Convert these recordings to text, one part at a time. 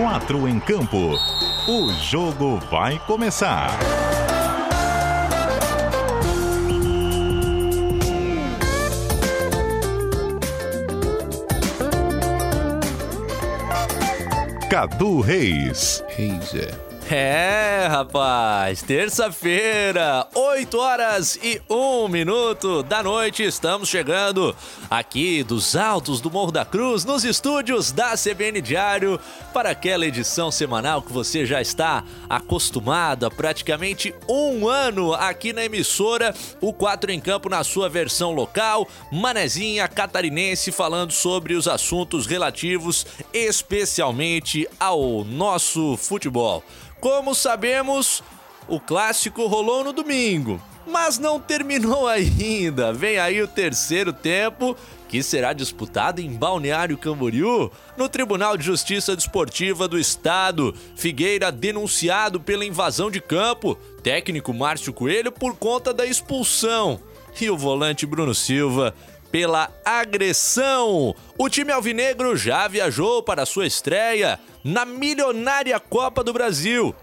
Quatro em campo. O jogo vai começar. Cadu Reis. Reis, é. É, rapaz, terça-feira, 8 horas e 1 minuto da noite, estamos chegando aqui dos altos do Morro da Cruz, nos estúdios da CBN Diário, para aquela edição semanal que você já está acostumado há praticamente um ano aqui na emissora, o 4 em Campo na sua versão local, Manezinha Catarinense, falando sobre os assuntos relativos especialmente ao nosso futebol. Como sabemos, o clássico rolou no domingo, mas não terminou ainda. Vem aí o terceiro tempo, que será disputado em Balneário Camboriú, no Tribunal de Justiça Desportiva do Estado. Figueira denunciado pela invasão de campo, técnico Márcio Coelho por conta da expulsão. E o volante Bruno Silva pela agressão. O time alvinegro já viajou para sua estreia na milionária Copa do Brasil.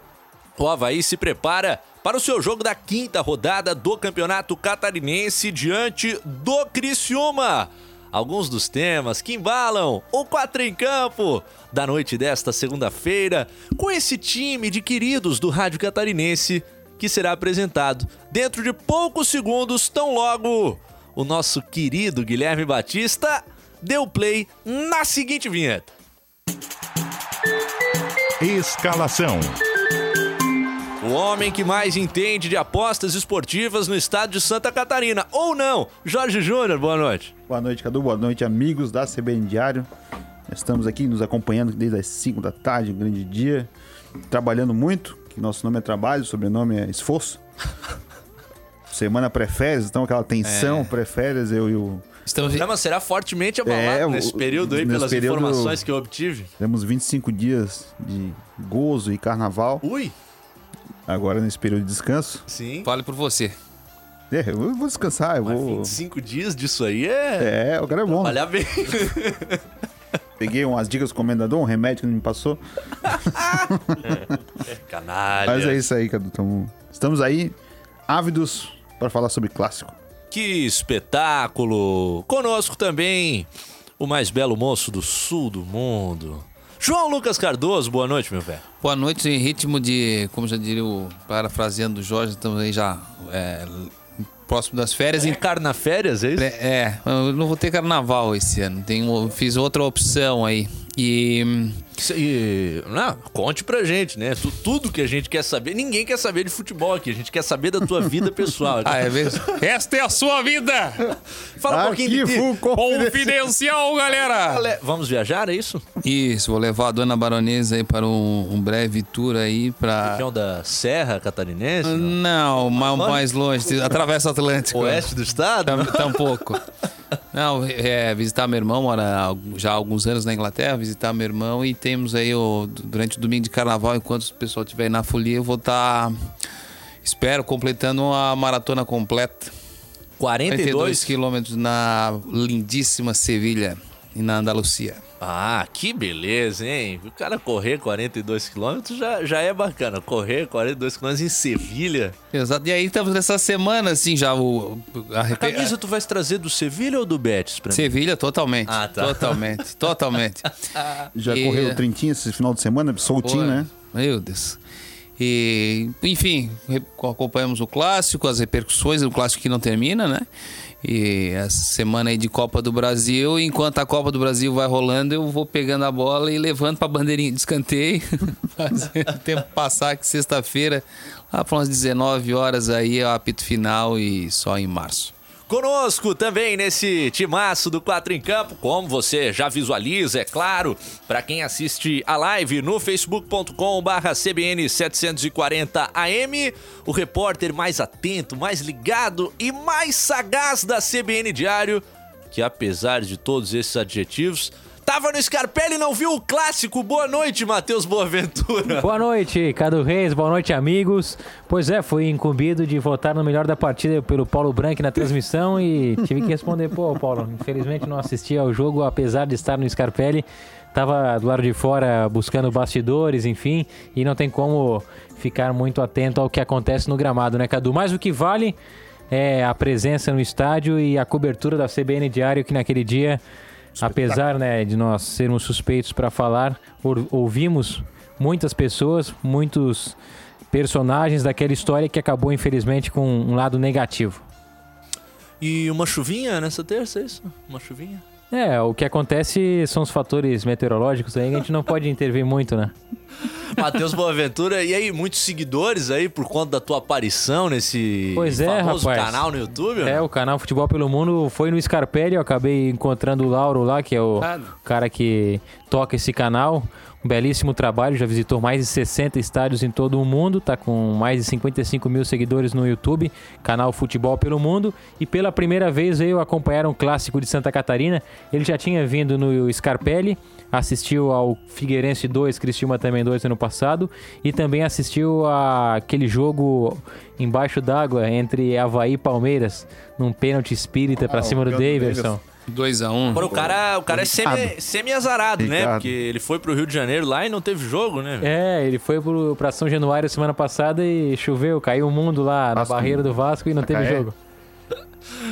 O Havaí se prepara para o seu jogo da quinta rodada do Campeonato Catarinense diante do Criciúma. Alguns dos temas que embalam o quatro em campo da noite desta segunda-feira com esse time de queridos do Rádio Catarinense que será apresentado dentro de poucos segundos, tão logo o nosso querido Guilherme Batista deu play na seguinte vinheta. Escalação. O homem que mais entende de apostas esportivas no estado de Santa Catarina, ou não? Jorge Júnior, boa noite. Boa noite, Cadu. Boa noite, amigos da CBN Diário. Estamos aqui nos acompanhando desde as 5 da tarde, um grande dia. Trabalhando muito, que nosso nome é trabalho, sobrenome é esforço. Semana pré-férias, então aquela tensão, É. pré-férias, eu e o. Estamos... O programa será fortemente abalado É, nesse período aí, pelas período- informações que eu obtive. Temos 25 dias de gozo e carnaval. Ui, Agora nesse período de descanso. sim. Fale por você. É, eu vou descansar, eu Mas vou. 25 dias disso aí é. É, o cara é bom. Olha bem. Peguei umas dicas do comendador, um remédio que não me passou. Canalha. Mas é isso aí, Cadu. Tamo- Estamos aí, ávidos para falar sobre clássico. Que espetáculo! Conosco também o mais belo moço do sul do mundo. João Lucas Cardoso, boa noite, meu velho. Boa noite, em ritmo de, como já diria o parafraseando o Jorge, estamos aí já é, próximo das férias. É em- carnaférias, é isso? É, eu não vou ter carnaval esse ano. Tenho, fiz outra opção aí. E não, conte pra gente, né? Tu- Tudo que a gente quer saber. Ninguém quer saber de futebol aqui. A gente quer saber da tua vida pessoal. ah, é mesmo? Esta é a sua vida! Fala um pouquinho de confidencial. Confidencial, galera! Ale- Vamos viajar, é isso? Isso, vou levar a dona baronesa aí para um, um breve tour aí para Região da Serra Catarinense? não? Não, ma- mais longe, atravessa o Atlântico. Oeste do estado? Tam- Tampouco. Não, é visitar meu irmão, mora já há alguns anos na Inglaterra, visitar meu irmão e temos aí o, durante o domingo de carnaval, enquanto o pessoal estiver na folia, eu vou estar, espero, completando uma maratona completa. 42 42 quilômetros na lindíssima Sevilha e na Andalucia. Ah, que beleza, hein? O cara correr 42 quilômetros já, já é bacana. Correr 42 quilômetros em Sevilha. Exato. E aí estamos nessa semana, assim, já o... A, A camisa tu vais trazer do Sevilha ou do Betis pra mim? Sevilha, totalmente. Ah, tá. Totalmente, totalmente. Já E- correu o Trintinho esse final de semana, soltinho, Pô, né? Meu Deus. E, enfim, acompanhamos o clássico, as repercussões do clássico que não termina, né? E essa semana aí de Copa do Brasil, enquanto a Copa do Brasil vai rolando, eu vou pegando a bola e levando pra bandeirinha de escanteio, fazendo o tempo passar que sexta-feira, lá para umas 19 horas aí é o apito final e só em março. Conosco também nesse timaço do 4 em Campo, como você já visualiza, é claro, para quem assiste a live no facebook.com/barra CBN 740AM, o repórter mais atento, mais ligado e mais sagaz da CBN Diário, que apesar de todos esses adjetivos, tava no Scarpelli e não viu o clássico. Boa noite, Matheus Boaventura. Boa noite, Cadu Reis, boa noite, amigos. Pois é, fui incumbido de votar no melhor da partida pelo Paulo Branco na transmissão e tive que responder, pô, Paulo, infelizmente não assisti ao jogo, apesar de estar no Scarpelli. tava do lado de fora buscando bastidores, enfim, e não tem como ficar muito atento ao que acontece no gramado, né, Cadu? Mas o que vale é a presença no estádio e a cobertura da CBN Diário, que naquele dia, apesar né, de nós sermos suspeitos para falar, ouvimos muitas pessoas, muitos personagens daquela história que acabou, infelizmente, com um lado negativo. E uma chuvinha nessa terça, é isso? Uma chuvinha? É, o que acontece são os fatores meteorológicos aí que a gente não pode intervir muito, né? Matheus Boaventura, e aí, muitos seguidores aí por conta da tua aparição nesse Pois é, famoso rapaz. canal no YouTube? É, o canal Futebol pelo Mundo foi no Scarpelli, eu acabei encontrando o Lauro lá, que é o Ah. cara que toca esse canal. Um belíssimo trabalho, já visitou mais de 60 estádios em todo o mundo, tá com mais de 55 mil seguidores no YouTube, canal Futebol pelo Mundo. E pela primeira vez veio acompanhar um clássico de Santa Catarina. Ele já tinha vindo no Scarpelli, assistiu ao Figueirense 2, Criciúma também 2 ano passado, e também assistiu aquele jogo embaixo d'água entre Havaí e Palmeiras, num pênalti espírita pra Ah, cima do Daverson. 2x1. Um. O cara, o cara é semi- semi-azarado, né? Porque ele foi pro Rio de Janeiro lá e não teve jogo, né? É, ele foi pro, pra São Januário semana passada e choveu, caiu o mundo lá na Vasco. barreira do Vasco e não teve Macaé. jogo.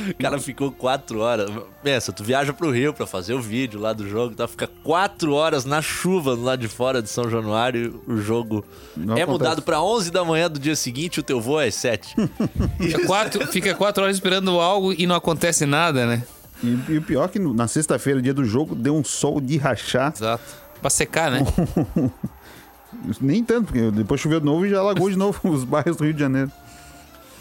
O cara ficou quatro horas. Pensa, tu viaja pro Rio pra fazer o vídeo lá do jogo, tá? Fica quatro horas na chuva lá de fora de São Januário. O jogo Não é acontece. mudado pra 11 da manhã do dia seguinte. O teu voo é às 7. Fica quatro, fica quatro horas esperando algo e não acontece nada, né? E, e o pior é que na sexta-feira, dia do jogo, deu um sol de rachar. Exato. Pra secar, né? Nem tanto, porque depois choveu de novo e já alagou de novo os bairros do Rio de Janeiro.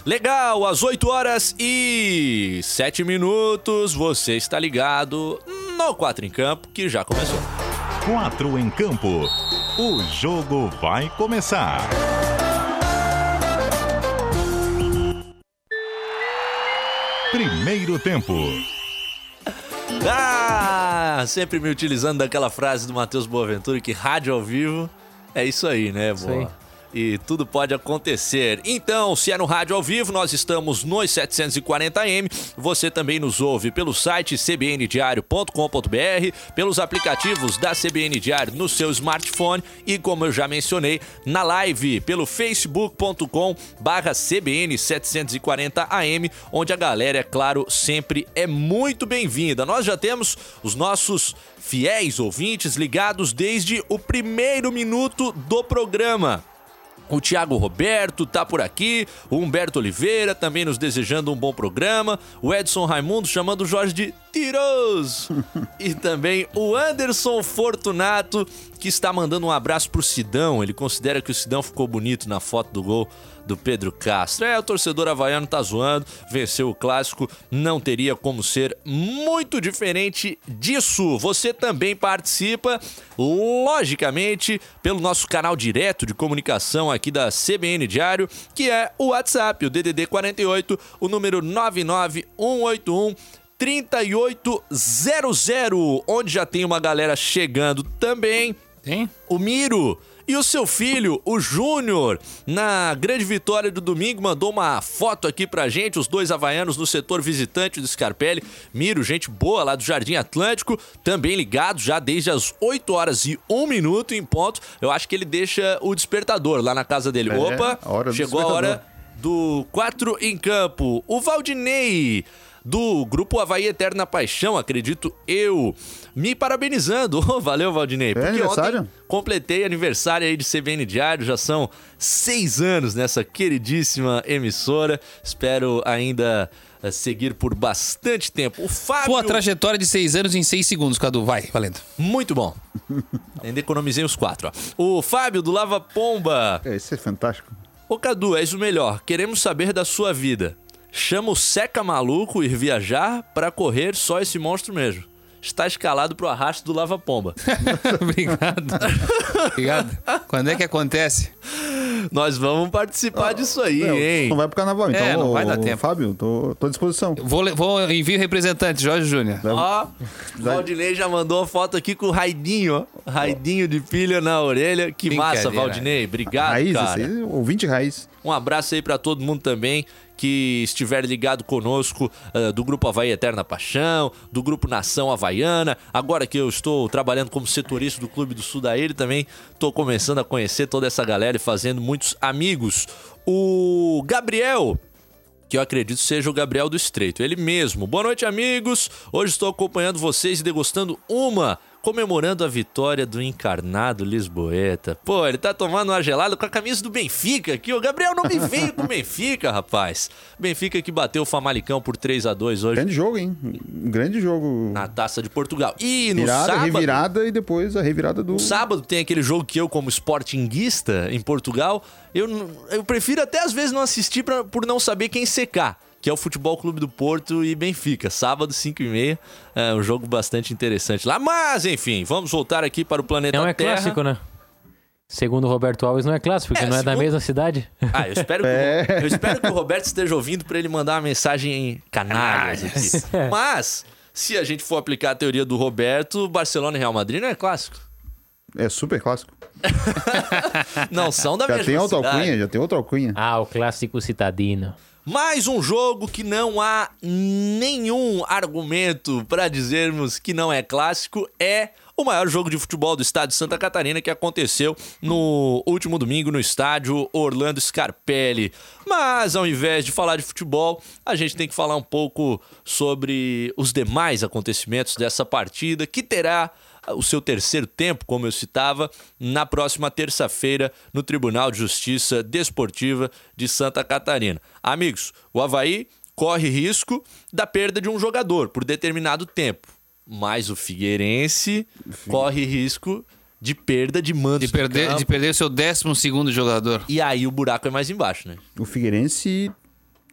Legal, às 8 horas e 7 minutos. Você está ligado no 4 em Campo, que já começou. Quatro em campo. O jogo vai começar. Primeiro tempo. Ah, sempre me utilizando daquela frase do Matheus Boaventura que rádio ao vivo é isso aí, né, boa? aí. E tudo pode acontecer. Então, se é no rádio ao vivo, nós estamos nos 740M. Você também nos ouve pelo site cbndiario.com.br, pelos aplicativos da CBN Diário no seu smartphone e, como eu já mencionei, na live pelo facebook.com barra CBN 740AM, onde a galera, é claro, sempre é muito bem-vinda. Nós já temos os nossos fiéis ouvintes ligados desde o primeiro minuto do programa. O Thiago Roberto tá por aqui, o Humberto Oliveira também nos desejando um bom programa, o Edson Raimundo chamando o Jorge de Tiroso e também o Anderson Fortunato que está mandando um abraço pro Sidão, ele considera que o Sidão ficou bonito na foto do gol do Pedro Castro. É, o torcedor havaiano tá zoando, venceu o clássico, não teria como ser muito diferente disso. Você também participa, logicamente, pelo nosso canal direto de comunicação aqui da CBN Diário, que é o WhatsApp, o DDD 48, o número 99181 3800, onde já tem uma galera chegando também Tem? o Miro e o seu filho, o Júnior, na grande vitória do domingo, mandou uma foto aqui pra gente, os dois havaianos no setor visitante do Scarpelli. Miro, gente boa lá do Jardim Atlântico, também ligado já desde as 8 horas e 1 minuto em ponto. Eu acho que ele deixa o despertador lá na casa dele. É, Opa, hora chegou a hora do 4 em campo. O Valdinei, do grupo Havaí Eterna Paixão, acredito eu, me parabenizando. Oh, valeu, Valdinei. Porque aniversário? ontem completei aniversário aí de CBN Diário, já são seis anos nessa queridíssima emissora. Espero ainda eh, seguir por bastante tempo. O Fábio... Pô, a trajetória de seis anos em seis segundos, Cadu. Vai, valendo. Muito bom. Ainda economizei os quatro, ó. O Fábio do Lava Pomba. É, isso é fantástico. Ô Cadu, és o melhor. Queremos saber da sua vida. Chama o Seca Maluco ir viajar pra correr só esse monstro mesmo. Está escalado pro arrasto do Lava Pomba. Obrigado. Obrigado. Quando é que acontece? Nós vamos participar disso aí, hein? não vai pro carnaval, então. É, não vai dar ô, tempo. Fábio, tô, tô à disposição. Vou, vou enviar o representante, Jorge Júnior. Ó, o Valdinei já mandou a foto aqui com o Raidinho, ó. Raidinho de pilha na orelha. Que massa. Valdinei. Obrigado, raiz, cara. esse aí, ouvinte raiz. Um abraço aí pra todo mundo também que estiver ligado conosco uh, do Grupo Havaí Eterna Paixão, do Grupo Nação Havaiana. Agora que eu estou trabalhando como setorista do Clube do Sudaíri, também estou começando a conhecer toda essa galera e fazendo muitos amigos. O Gabriel que eu acredito seja o Gabriel do Estreito, ele mesmo. Boa noite, amigos. Hoje estou acompanhando vocês e degustando uma comemorando a vitória do encarnado Lisboeta. Pô, ele tá tomando uma gelada com a camisa do Benfica aqui. O Gabriel não me veio com o Benfica, rapaz. Benfica que bateu o Famalicão por 3 a 2 hoje. Grande jogo, hein? Um grande jogo. Na Taça de Portugal. E no Virada, sábado... revirada e depois a revirada do... No sábado tem aquele jogo que eu, como sportinguista em Portugal, eu, eu prefiro até às vezes não assistir pra, por não saber quem secar que é o Futebol Clube do Porto e Benfica. Sábado, 5 e meia. É um jogo bastante interessante lá. Mas, enfim, vamos voltar aqui para o planeta Não é Terra. clássico, né? Segundo o Roberto Alves, não é clássico, porque É, não é da segundo- mesma cidade. Ah, eu espero, que, o- eu espero que o Roberto esteja ouvindo para ele mandar uma mensagem em canalhas aqui. Mas, se a gente for aplicar a teoria do Roberto, Barcelona e Real Madrid não é clássico. É super clássico. Não são da Já mesma tem outra cidade. alcunha, já tem outra alcunha. Ah, o clássico citadino. Mais um jogo que não há nenhum argumento para dizermos que não é clássico é o maior jogo de futebol do estado de Santa Catarina que aconteceu no último domingo no estádio Orlando Scarpelli. Mas ao invés de falar de futebol, a gente tem que falar um pouco sobre os demais acontecimentos dessa partida que terá o seu terceiro tempo, como eu citava, na próxima terça-feira no Tribunal de Justiça Desportiva de Santa Catarina. Amigos, o Havaí corre risco da perda de um jogador por determinado tempo, mas o Figueirense corre risco de perda de mando De perder, de perder o seu 12 segundo jogador. E aí o buraco é mais embaixo, né? O Figueirense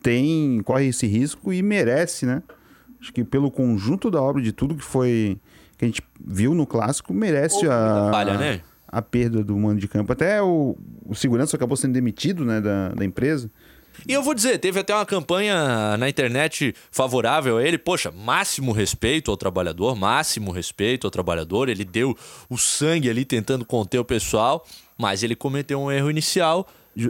tem corre esse risco e merece, né? Acho que pelo conjunto da obra de tudo que foi que a gente viu no clássico merece a falha, né? a perda do mando de campo. Até o, o segurança acabou sendo demitido, né, da, da empresa. E eu vou dizer, teve até uma campanha na internet favorável a ele. Poxa, máximo respeito ao trabalhador, máximo respeito ao trabalhador. Ele deu o sangue ali tentando conter o pessoal, mas ele cometeu um erro inicial.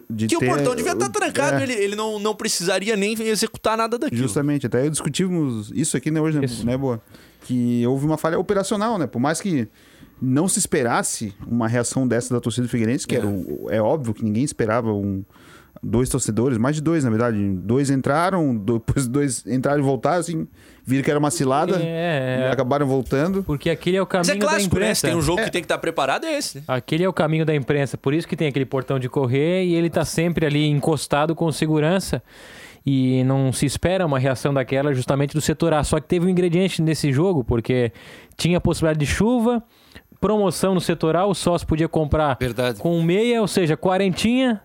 De Que o ter- portão devia estar trancado, É, ele, ele não, não precisaria nem executar nada daquilo. Justamente, até discutimos isso aqui né, hoje, né, Isso. né, Boa? Que houve uma falha operacional, né? Por mais que não se esperasse uma reação dessa da torcida do Figueirense, que É. era é óbvio que ninguém esperava um, dois torcedores, mais de dois, na verdade. Dois entraram, depois dois entraram e voltaram, assim, viram que era uma cilada, É, e é. acabaram voltando. Porque aquele é o Mas é caminho da clássico, né? Se imprensa. tem um jogo que tem que estar preparado, é esse. né? Aquele é o caminho da imprensa, por isso que tem aquele portão de correr e ele tá sempre ali encostado com segurança e não se espera uma reação daquela justamente do setor A. Só que teve um ingrediente nesse jogo, porque tinha a possibilidade de chuva, promoção no setor A, o sócio podia comprar Verdade. com meia, ou seja, quarentinha,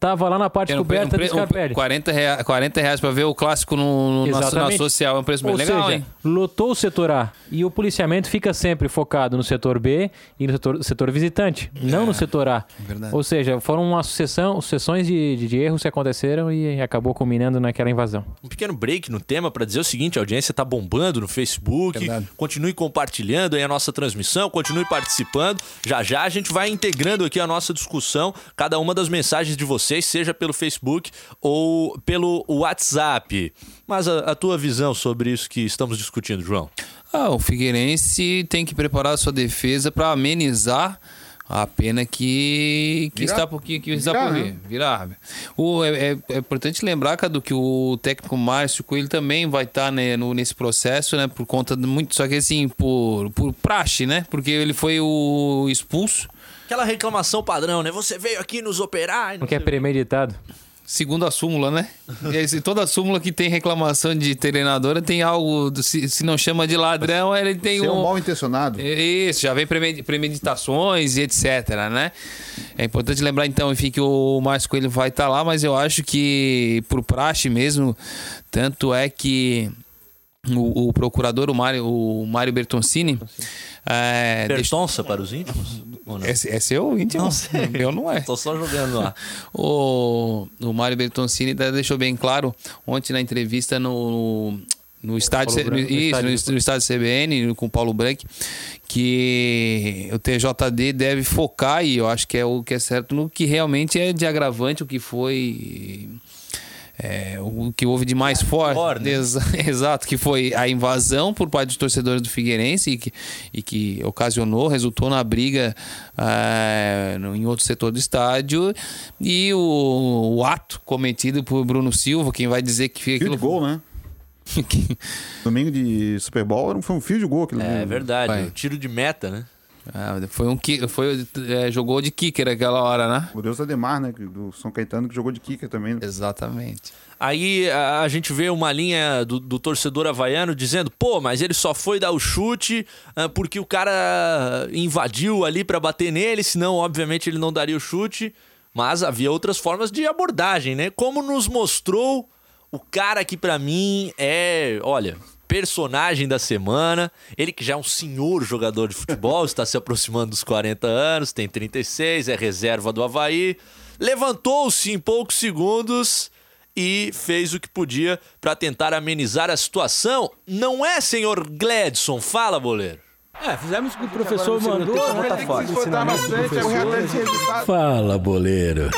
tava lá na parte Era um pre- coberta um pre- do um Scarpelli. 40, rea- 40 reais pra ver o clássico no, no, na, na social. É um preço bem Ou legal, seja, hein? lotou o setor A e o policiamento fica sempre focado no setor B e no setor, setor visitante, não no setor A. verdade. Ou seja, foram uma sucessão, sucessões de, de, de erros que aconteceram e acabou culminando naquela invasão. Um pequeno break no tema para dizer o seguinte: a audiência tá bombando no Facebook. Verdade. Continue compartilhando aí a nossa transmissão, continue participando. Já já a gente vai integrando aqui a nossa discussão, cada uma das mensagens de vocês, seja pelo Facebook ou pelo WhatsApp. Mas a, a tua visão sobre isso que estamos discutindo, João? Ah, o Figueirense tem que preparar a sua defesa para amenizar a pena que, que Virar. está por, que, que está Virar, por né? vir. Virar. O, é, é- é importante lembrar, Cadu, que o técnico Márcio Coelho também vai estar né, no- nesse processo, né? Por conta de muito. Só que assim, por, por praxe, né? Porque ele foi o expulso. Aquela reclamação padrão, né? Você veio aqui nos operar. não Porque é premeditado. Segundo a súmula, né? E toda súmula que tem reclamação de treinadora tem algo. do- Se, se não chama de ladrão, ele tem Ser um um. mal intencionado. Isso, já vem premedi- premeditações e etc, né? É importante lembrar então, enfim, que o Márcio Coelho vai estar lá, mas eu acho que por praxe mesmo, tanto é que o, o procurador, o Mário, o Mário Bertoncini, é, Bertonça para os íntimos? Não? é, é seu íntimo? Não sei. Eu não é. Tô só jogando lá. O, o Mário Bertoncini deixou bem claro ontem na entrevista no, no estádio, Branco, no isso, estádio. no, no estádio CBN com o Paulo Branco que o TJD deve focar e eu acho que é o que é certo no que realmente é de agravante o que foi é, o que houve de mais forte. né? Exa- Exato, que foi a invasão por parte dos torcedores do Figueirense e que, e que ocasionou, resultou na briga é, no- em outro setor do estádio. E o, o ato cometido por Bruno Silva, quem vai dizer que Fio aquilo de gol, né? Domingo de Super Bowl foi um fio de gol aquilo. É verdade, Vai. o tiro de meta, né? Ah, foi um ki- foi é, jogou de kicker aquela hora, né? O Deus Ademar, né? que- Do São Caetano, que jogou de kicker também. né? Exatamente. Aí a, a gente vê uma linha do, do torcedor havaiano dizendo, pô, mas ele só foi dar o chute ah, porque o cara invadiu ali pra bater nele, senão, obviamente, ele não daria o chute. Mas havia outras formas de abordagem, né? Como nos mostrou o cara que pra mim é, olha, personagem da semana. Ele que já é um senhor jogador de futebol, está se aproximando dos 40 anos, tem 36, é reserva do Havaí. Levantou-se em poucos segundos e fez o que podia pra tentar amenizar a situação. Não é, senhor Gladson? Fala, boleiro. É, fizemos o que o professor mandou, resultado. Fala, boleiro.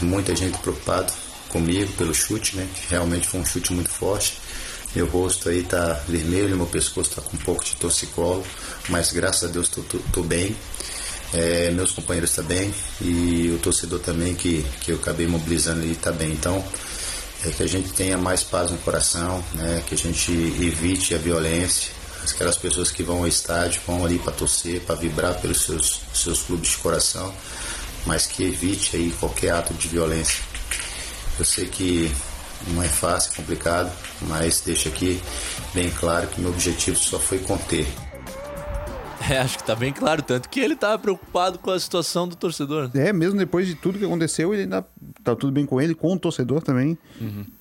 Muita gente preocupado comigo pelo chute, né? Que realmente foi um chute muito forte. Meu rosto aí tá vermelho, meu pescoço tá com um pouco de torcicolo, mas graças a Deus tô, tô, tô bem. É, meus companheiros tá bem e o torcedor também que, que eu acabei mobilizando ali tá bem. Então, é que a gente tenha mais paz no coração, né? Que a gente evite a violência. Aquelas pessoas que vão ao estádio vão ali para torcer, para vibrar pelos seus, seus clubes de coração, mas que evite aí qualquer ato de violência. Eu sei que não é fácil, é complicado, mas deixo aqui bem claro que meu objetivo só foi conter. É, acho que tá bem claro, tanto que ele tava preocupado com a situação do torcedor. É, mesmo depois de tudo que aconteceu, ele ainda tá tudo bem com ele, com o torcedor também,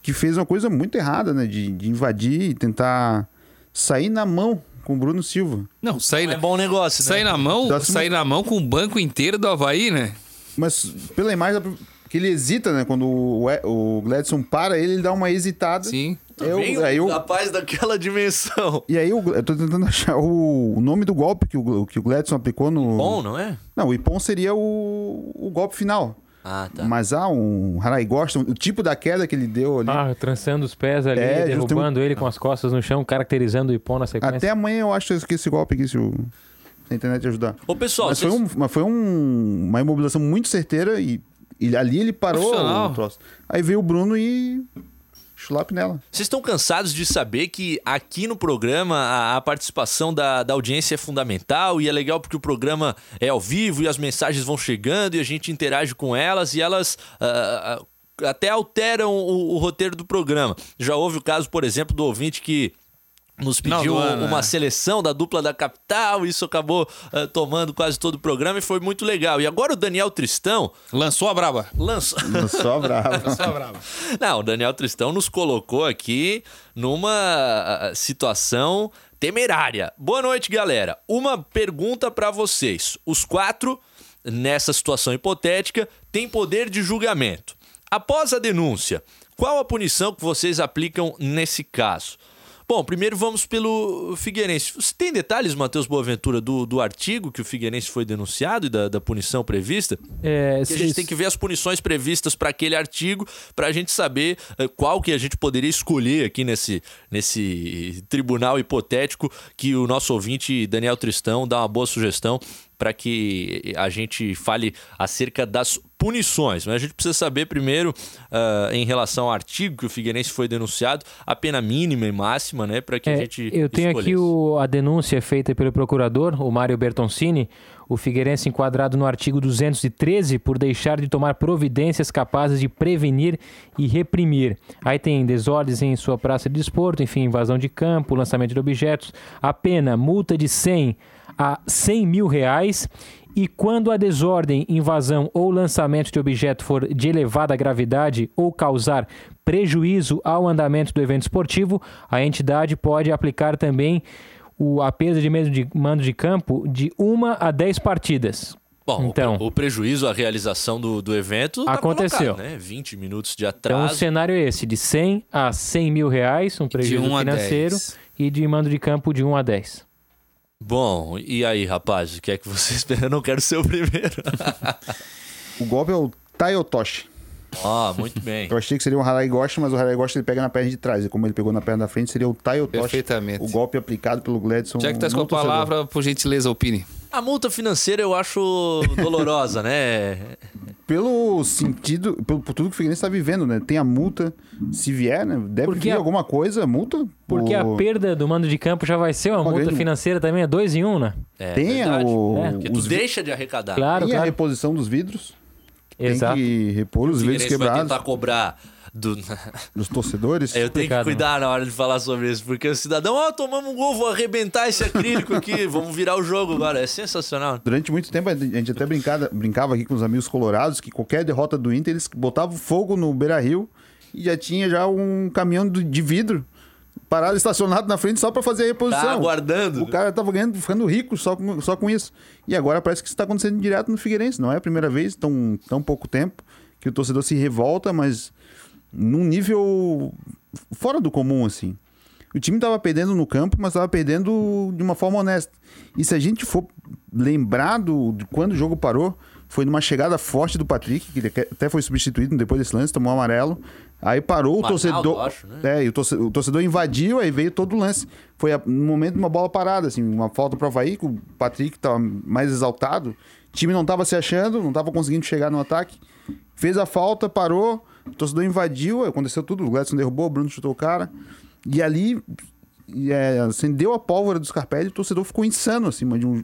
que fez uma coisa muito errada, né? De, de invadir e tentar sair na mão com o Bruno Silva. Não, sair, É bom negócio, né? sair na mão, Dá-se sair na mão com o banco inteiro do Havaí, né? Mas pela imagem, que ele hesita, né? Quando o, o Gladson para ele, ele dá uma hesitada. Sim. Eu, Bem aí eu, rapaz daquela dimensão. e aí eu, eu tô tentando achar o, o nome do golpe que o, que o Gladson aplicou no. Bom, não é? Não, o Ipon seria o, o golpe final. Ah, tá. Mas há um Harai gosta, o tipo da queda que ele deu ali. Ah, trançando os pés ali, É, derrubando ele com as costas no chão, caracterizando o Ipon na sequência. Até amanhã eu acho que esse golpe aqui, se, o, se a internet ajudar. Ô, pessoal, Mas foi, vocês- um, mas foi um- uma imobilização muito certeira e, e ali ele parou o troço. Aí veio o Bruno e chulap nela. Vocês estão cansados de saber que aqui no programa a, a participação da, da audiência é fundamental e é legal porque o programa é ao vivo e as mensagens vão chegando e a gente interage com elas e elas ah, até alteram o, o roteiro do programa. Já houve o caso, por exemplo, do ouvinte que nos pediu ano, uma né? seleção da dupla da capital, isso acabou ah, tomando quase todo o programa e foi muito legal. E agora o Daniel Tristão Lançou a braba. lançou. Só bravo. Só a braba. Não, o Daniel Tristão nos colocou aqui numa ah, situação temerária. Boa noite, galera. Uma pergunta pra vocês. Os quatro, nessa situação hipotética, têm poder de julgamento. Após a denúncia, qual a punição que vocês aplicam nesse caso? Bom, primeiro vamos pelo Figueirense. Você tem detalhes, Matheus Boaventura, do, do artigo que o Figueirense foi denunciado e da, da punição prevista? É, que a gente tem que ver as punições previstas para aquele artigo para a gente saber eh, qual que a gente poderia escolher aqui nesse, nesse tribunal hipotético que o nosso ouvinte Daniel Tristão dá uma boa sugestão para que a gente fale acerca das punições. Mas a gente precisa saber primeiro, ah, em relação ao artigo que o Figueirense foi denunciado, a pena mínima e máxima, né, para que a É, gente eu tenho aqui escolhesse. o- a denúncia feita pelo procurador, o Mário Bertoncini, o Figueirense enquadrado no artigo 213 por deixar de tomar providências capazes de prevenir e reprimir. Aí tem desordens em sua praça de desporto, enfim, invasão de campo, lançamento de objetos. A pena, multa de 100 a 100 mil reais. E quando a desordem, invasão ou lançamento de objeto for de elevada gravidade ou causar prejuízo ao andamento do evento esportivo, a entidade pode aplicar também o, a perda de mando de, mando de campo de uma a 10 partidas. Bom, então, o, prejuízo à realização do, do evento tá Aconteceu. colocado, né? 20 minutos de então o atraso. cenário é esse, de 100 a 100 mil reais, um prejuízo 1 a financeiro, 10. e de mando de campo de 1 a 10. Bom, e aí, rapaz, o que é que você espera? Eu não quero ser o primeiro. O golpe é o Taiotoshi. Ó, muito bem. Eu achei que seria um Haraigoshi, mas o Haraigoshi ele pega na perna de trás. E como ele pegou na perna da frente, seria o Taiotoshi. Perfeitamente. O golpe aplicado pelo Gladson. Já que tá com a palavra, por gentileza, opine. A multa financeira eu acho dolorosa, né? Pelo sentido, pelo, por tudo que o Figueirense está vivendo, né? Tem a multa, se vier, né? Deve Porque vir a- alguma coisa, multa. Porque a perda do mando de campo já vai ser uma, Uma multa grande- financeira também, é dois em um, né? É Tem a, verdade. o, É. Porque tu os, deixa de arrecadar. Claro, tem a claro. reposição dos vidros. Exato. Tem que repor os vidros Figueirense vai quebrados tentar cobrar do... dos torcedores. Eu tenho que cuidar na hora de falar sobre isso, porque o cidadão, ó, tomamos um gol, vou arrebentar esse acrílico aqui, vamos virar o jogo agora. É sensacional. Durante muito tempo a gente até brincava, brincava aqui com os amigos colorados que qualquer derrota do Inter eles botavam fogo no Beira Rio e já tinha já um caminhão do- de vidro parado estacionado na frente só para fazer a reposição. Tá aguardando. O cara tava ganhando, ficando rico só com, só com isso. E agora parece que isso está acontecendo direto no Figueirense. Não é a primeira vez, tão, tão pouco tempo, que o torcedor se revolta, mas num nível fora do comum, assim. O time tava perdendo no campo, mas tava perdendo de uma forma honesta. E se a gente for lembrar do, de quando o jogo parou, foi numa chegada forte do Patrick, que ele até foi substituído depois desse lance, tomou um amarelo. Aí parou o torcedor. acho, né? É, e o torcedor, o torcedor invadiu, aí veio todo o lance. Foi a- no momento de uma bola parada, assim, uma falta pro Havaí, que o Patrick tava mais exaltado. O time não tava se achando, não tava conseguindo chegar no ataque. Fez a falta, parou, o torcedor invadiu, aconteceu tudo. O Gladson derrubou, o Bruno chutou o cara. E ali é, acendeu a pólvora do Scarpelli e o torcedor ficou insano acima de um.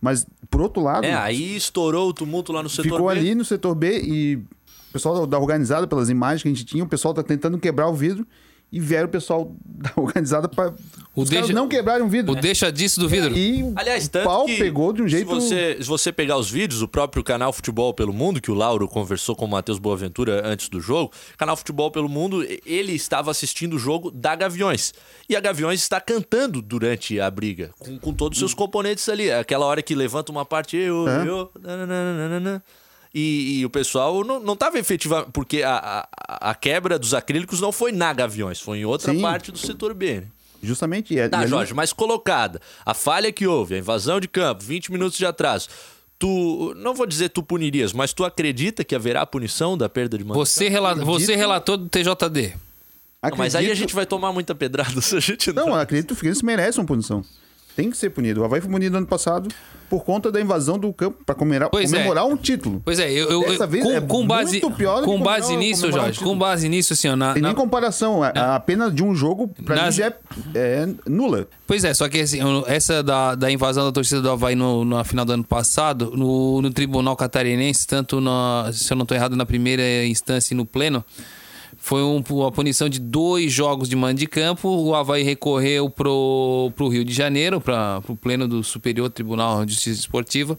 Mas, por outro lado, É, aí estourou o tumulto lá no setor ficou B. ali no setor B e o pessoal da organizada, pelas imagens que a gente tinha, o pessoal tá tentando quebrar o vidro e vieram o pessoal da organizada para O os caras deixa- não quebrarem o vidro. O deixa disso do vidro. E o Aliás, tanto pau que pegou de um jeito. Se você, se você pegar os vídeos, o próprio canal Futebol pelo Mundo, que o Lauro conversou com o Matheus Boaventura antes do jogo, canal Futebol pelo Mundo, ele estava assistindo o jogo da Gaviões. E a Gaviões está cantando durante a briga, com, com todos os seus componentes ali. Aquela hora que levanta uma parte, eu, É. eu, nananana. E, e o pessoal não, não tava efetivamente. Porque a, a, a quebra dos acrílicos não foi na Gaviões, foi em outra Sim. parte do setor B. Né? Justamente. E, é- e Tá, Jorge, mas colocada a falha que houve, a invasão de campo, 20 minutos de atraso, tu, não vou dizer tu punirias, mas tu acredita que haverá punição da perda de mando? Você, rela- você relator do TJD. Não, mas aí a acredito- gente vai tomar muita pedrada se a gente Não, eu acredito que o Figueirense merece uma punição. Tem que ser punido. O Havaí foi punido ano passado por conta da invasão do campo para comemorar, é. comemorar um título. Pois é, eu, eu- Dessa vez com, é com base, muito pior com base nisso, um Jorge, título. com base nisso, assim, ó, na, Tem na- nem comparação. A, a pena de um jogo, pra Nas- mim, é, é nula. Pois é, só que assim, essa da, da invasão da torcida do Havaí no, na final do ano passado, no, no Tribunal Catarinense, tanto na, se eu não estou errado, na primeira instância e no pleno, foi um, uma punição de dois jogos de mando de campo. O Havaí recorreu pro, pro Rio de Janeiro, para o pleno do Superior Tribunal de Justiça Esportiva,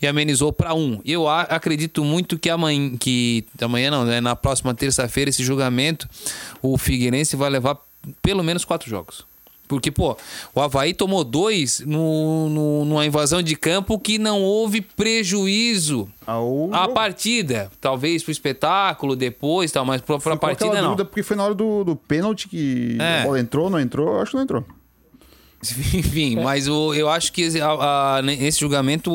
e amenizou para um. Eu a- acredito muito que amanhã, que amanhã não, né, na próxima terça-feira, esse julgamento, o Figueirense vai levar pelo menos quatro jogos. Porque, pô, o Havaí tomou dois no, no- numa invasão de campo que não houve prejuízo Ao à jogo. partida. Talvez pro espetáculo depois, tal, mas pra, pra partida não. dúvida porque foi na hora do, do pênalti que É. a bola entrou, não entrou. Eu acho que não entrou. Enfim, mas o, eu acho que esse, a- a- nesse julgamento.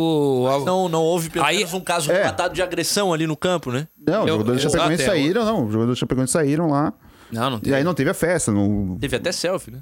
a- Não, não houve pelo Aí- menos um caso É. relatado de agressão ali no campo, né? Não, os jogadores do eu- Chapecoense até- saíram, não. Os jogadores do Chapecoense saíram lá. Não, não E teve. aí não teve a festa. Não... Teve até selfie, né?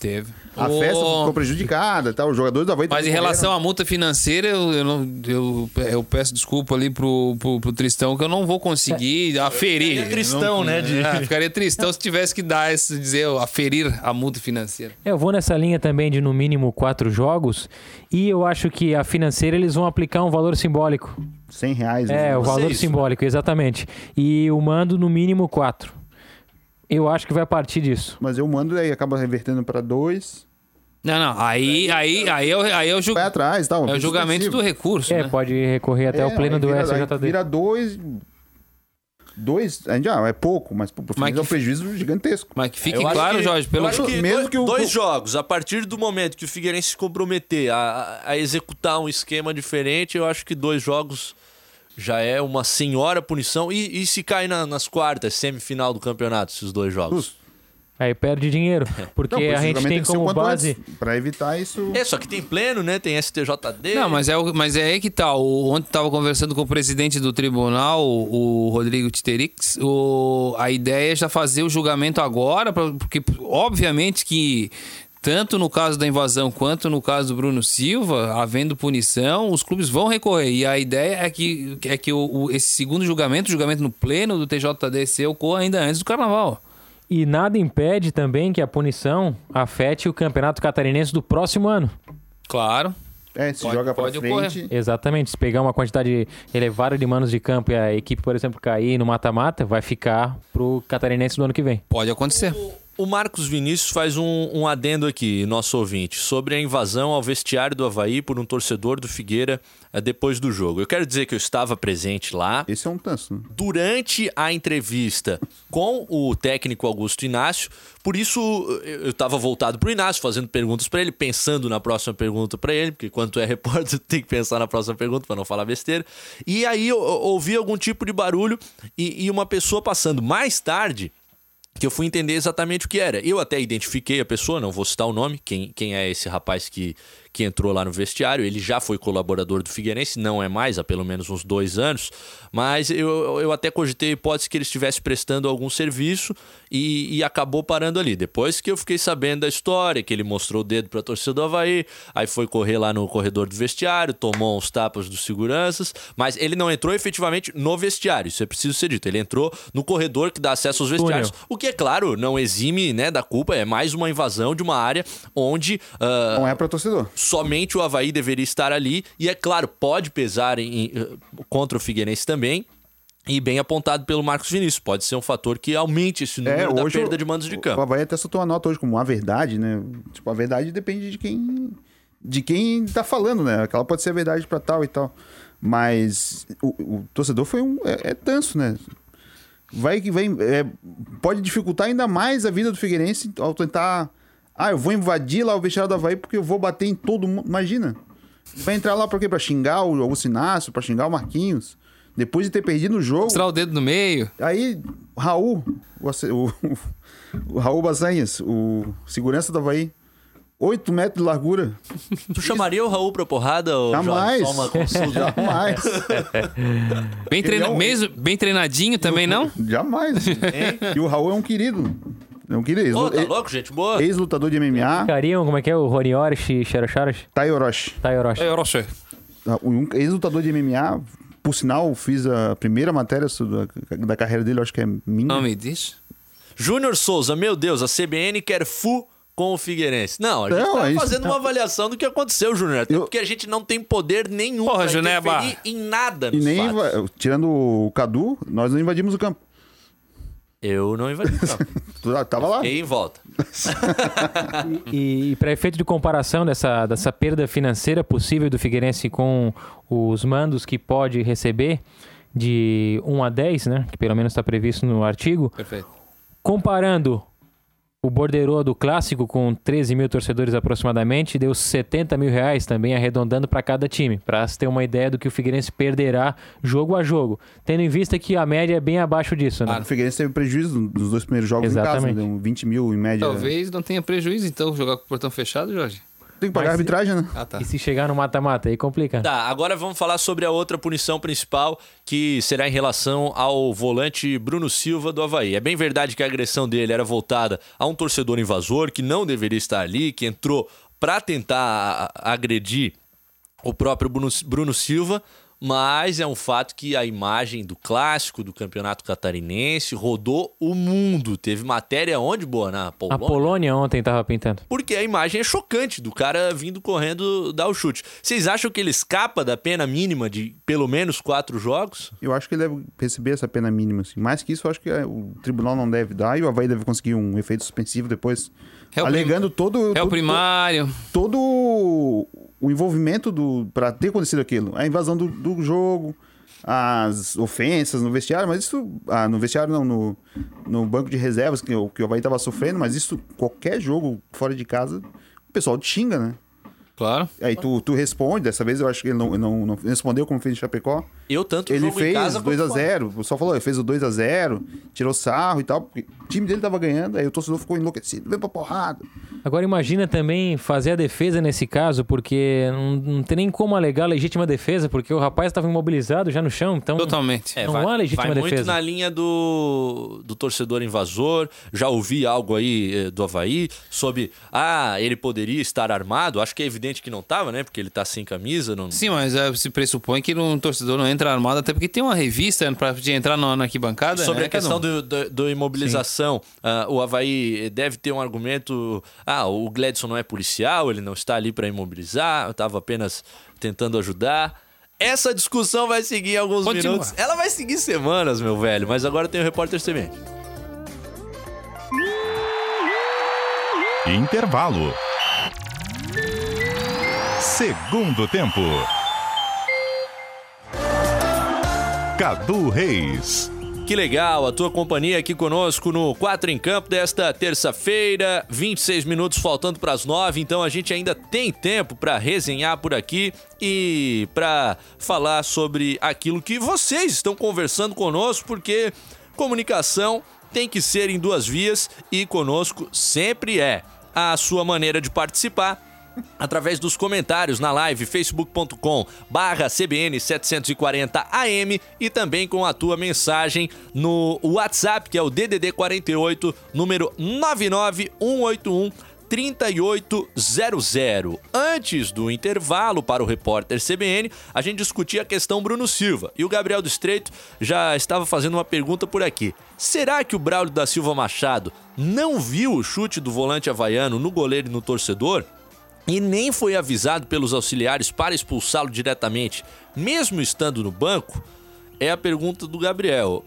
Teve. A O- festa ficou prejudicada, tá? Os jogadores da Havaí Mas em relação à multa financeira, eu, eu, não, eu, eu peço desculpa ali pro, pro, pro Tristão, que eu não vou conseguir aferir. Ficaria tristão, Não- né, de- É, ficaria tristão se tivesse que dar esse, dizer, aferir a multa financeira. É, Eu vou nessa linha também de no mínimo quatro jogos e eu acho que a financeira eles vão aplicar um valor simbólico. eram 100 reais. É, né? o valor isso, simbólico, exatamente. E o mando no mínimo quatro. Eu acho que vai partir disso. Mas eu mando e aí acaba revertendo pra dois. Não, não. Aí, aí, aí, é o- aí é o, ju- Vai atrás e tal. é o julgamento do recurso. É, né? pode recorrer até É, o pleno do vira, SJD. Vira dois. Dois, a gente, ah, é pouco, mas pro Mas Fluminense é um que- prejuízo gigantesco. Mas que fique Eu claro, que- Jorge, pelo eu acho que mesmo dois, que o- dois jogos, a partir do momento que o Figueirense se comprometer a, a executar um esquema diferente, eu acho que dois jogos já é uma senhora punição. E, e se cair na- nas quartas, semifinal do campeonato, esses dois jogos? Justo. Aí perde dinheiro. Porque Não, por a gente julgamento tem que ser como base. Pra evitar isso. É, só que tem pleno, né? Tem STJD. Não, mas é, o- mas é aí que tá. O, ontem tava conversando com o presidente do tribunal, o, o Rodrigo Titerix. O, a ideia é já fazer o julgamento agora, pra- porque obviamente que tanto no caso da invasão quanto no caso do Bruno Silva, havendo punição, os clubes vão recorrer. E a ideia é que, é que o, o- esse segundo julgamento, o julgamento no pleno do TJDC, ocorra ainda antes do carnaval. E nada impede também que a punição afete o campeonato catarinense do próximo ano. Claro. É, se Pode- joga pra pode frente. Exatamente. Se pegar uma quantidade elevada de manos de campo e a equipe, por exemplo, cair no mata-mata, vai ficar pro catarinense do ano que vem. Pode acontecer. O Marcos Vinícius faz um, um adendo aqui, nosso ouvinte, sobre a invasão ao vestiário do Havaí por um torcedor do Figueira eh, depois do jogo. Eu quero dizer que eu estava presente lá. Esse é um tanso. né? Durante a entrevista com o técnico Augusto Inácio, por isso eu eu estava voltado pro Inácio, fazendo perguntas para ele, pensando na próxima pergunta para ele, porque quando é repórter, tem que pensar na próxima pergunta para não falar besteira. E aí eu, eu ouvi algum tipo de barulho e, e uma pessoa passando mais tarde que eu fui entender exatamente o que era. Eu até identifiquei a pessoa, não vou citar o nome, quem, quem é esse rapaz que, que entrou lá no vestiário. Ele já foi colaborador do Figueirense, não é mais, há pelo menos uns dois anos, mas eu, eu até cogitei a hipótese que ele estivesse prestando algum serviço e, e acabou parando ali. Depois que eu fiquei sabendo da história, que ele mostrou o dedo para a torcida do Havaí, aí foi correr lá no corredor do vestiário, tomou uns tapas dos seguranças, mas ele não entrou efetivamente no vestiário, isso é preciso ser dito. Ele entrou no corredor que dá acesso aos vestiários, o que é claro, não exime né, da culpa, é mais uma invasão de uma área onde ah, Não é pra torcedor. Somente o Havaí deveria estar ali. E é claro, pode pesar em- eh, contra o Figueirense também. E bem apontado pelo Marcos Vinícius. Pode ser um fator que aumente esse número da perda o- de mandos de O campo. Havaí até soltou uma nota hoje como uma verdade, né? Tipo, a verdade depende de quem de quem tá falando, né? Aquela pode ser a verdade pra tal e tal. Mas o, o torcedor foi um. É, é tanso, né? Vai que vem. é, pode dificultar ainda mais a vida do Figueirense ao tentar. Ah, eu vou invadir lá o vestiário do Havaí porque eu vou bater em todo mundo. Imagina. Vai entrar lá pra quê? Pra xingar o Augusto Inácio, pra xingar o Marquinhos. Depois de ter perdido o jogo. Mostrar o dedo no meio. Aí, Raul, o, o, o Raul Basanhas, o segurança do Havaí, 8 metros de largura. Tu chamaria o Raul pra porrada? Ou Jamais. Só uma consulta? Jamais. Bem, treina... é um- mesmo, bem treinadinho também, não? Jamais. E o Raul é um querido. Querido. Ô, tá Ex- louco, gente boa? Ex-lutador de MMA, Cariam, como é que é? O Rony Orish, Xeroxaras? Tai Orochi. Tá, Orochi. É, Orochi. Um ex-lutador de MMA. Por sinal, fiz a primeira matéria da, carreira dele, eu acho que é minha. Não me diz. Júnior Souza, meu Deus, a CBN quer fu com o Figueirense. Não, a gente Não, tá é fazendo uma avaliação do que aconteceu, Júnior. Até Eu- porque a gente não tem poder nenhum Porra, pra Juneba. em nada E nem, inva- tirando o Cadu, nós não invadimos o campo. Eu não invadi o campo. Tu Tava lá. Fiquei em volta. E, e para efeito de comparação dessa, dessa perda financeira possível do Figueirense com os mandos que pode receber de 1 a 10, né? Que pelo menos está previsto no artigo. Perfeito. Comparando o borderô do clássico com 13 mil torcedores aproximadamente, deu 70 mil reais também arredondando para cada time, para se ter uma ideia do que o Figueirense perderá jogo a jogo, tendo em vista que a média é bem abaixo disso, né? O Figueirense teve prejuízo nos dois primeiros jogos em casa. Exatamente. Deu 20 mil em média. Talvez não tenha prejuízo, então, jogar com o portão fechado, Jorge. Tem que pagar Mas- a arbitragem, né? Ah, tá. E se chegar no mata-mata, aí complica. Tá, agora vamos falar sobre a outra punição principal, que será em relação ao volante Bruno Silva do Havaí. É bem verdade que a agressão dele era voltada a um torcedor invasor que não deveria estar ali, que entrou para tentar a- a- agredir o próprio Bruno, Bruno Silva, mas é um fato que a imagem do clássico do campeonato catarinense rodou o mundo. Teve matéria onde, boa? Na A Polônia? Polônia ontem tava pintando. Porque a imagem é chocante do cara vindo correndo dar o chute. Vocês acham que ele escapa da pena mínima de pelo menos quatro jogos? Eu acho que ele deve receber essa pena mínima. Assim. Mais que isso, eu acho que é, o tribunal não deve dar e o Havaí deve conseguir um efeito suspensivo depois. É o alegando todo, É o todo, primário. todo o envolvimento do para ter acontecido aquilo. A invasão do, do jogo, as ofensas no vestiário, mas isso. Ah, no vestiário não, no, no banco de reservas que, o- que o Havaí tava sofrendo, mas isso, qualquer jogo fora de casa, o pessoal te xinga, né? Claro. Aí tu, tu responde, dessa vez eu acho que ele não, não, não respondeu como fez em Chapecó. Eu tanto Ele jogo em fez casa quanto fora. 2x0. O pessoal falou, ele fez o 2x0, tirou sarro e tal. porque O time dele tava ganhando, aí o torcedor ficou enlouquecido. Vem pra porrada. Agora imagina também fazer a defesa nesse caso, porque não, não tem nem como alegar legítima defesa, porque o rapaz estava imobilizado já no chão, então Totalmente. É, Não vai, há legítima vai muito defesa. na linha do, do torcedor invasor. Já ouvi algo aí eh, do Havaí sobre, ah, ele poderia estar armado. Acho que é evidente que não tava, né? Porque ele tá sem camisa. Não... Sim, mas é, se pressupõe que um torcedor não entra armado, até porque tem uma revista pra de entrar na, na arquibancada. Sobre né, a questão do, do, do imobilização, ah, o Havaí deve ter um argumento. Ah, o Gledson não é policial, ele não está ali para imobilizar, eu estava apenas tentando ajudar. Essa discussão vai seguir alguns Continua. minutos. Ela vai seguir semanas, meu velho, mas agora tem o repórter CBN. Intervalo. Segundo tempo. Cadu Reis. Que legal, a tua companhia aqui conosco no 4 em Campo desta terça-feira, 26 minutos faltando para as 9, então a gente ainda tem tempo para resenhar por aqui e para falar sobre aquilo que vocês estão conversando conosco, porque comunicação tem que ser em duas vias e conosco sempre é. A sua maneira de participar através dos comentários na live facebook.com barra CBN 740 AM e também com a tua mensagem no WhatsApp, que é o DDD 48, número 99181 3800. Antes do intervalo para o repórter CBN, a gente discutia a questão Bruno Silva. E o Gabriel do Estreito já estava fazendo uma pergunta por aqui. Será que o Braulio da Silva Machado não viu o chute do volante havaiano no goleiro e no torcedor? E nem foi avisado pelos auxiliares para expulsá-lo diretamente, mesmo estando no banco? É a pergunta do Gabriel.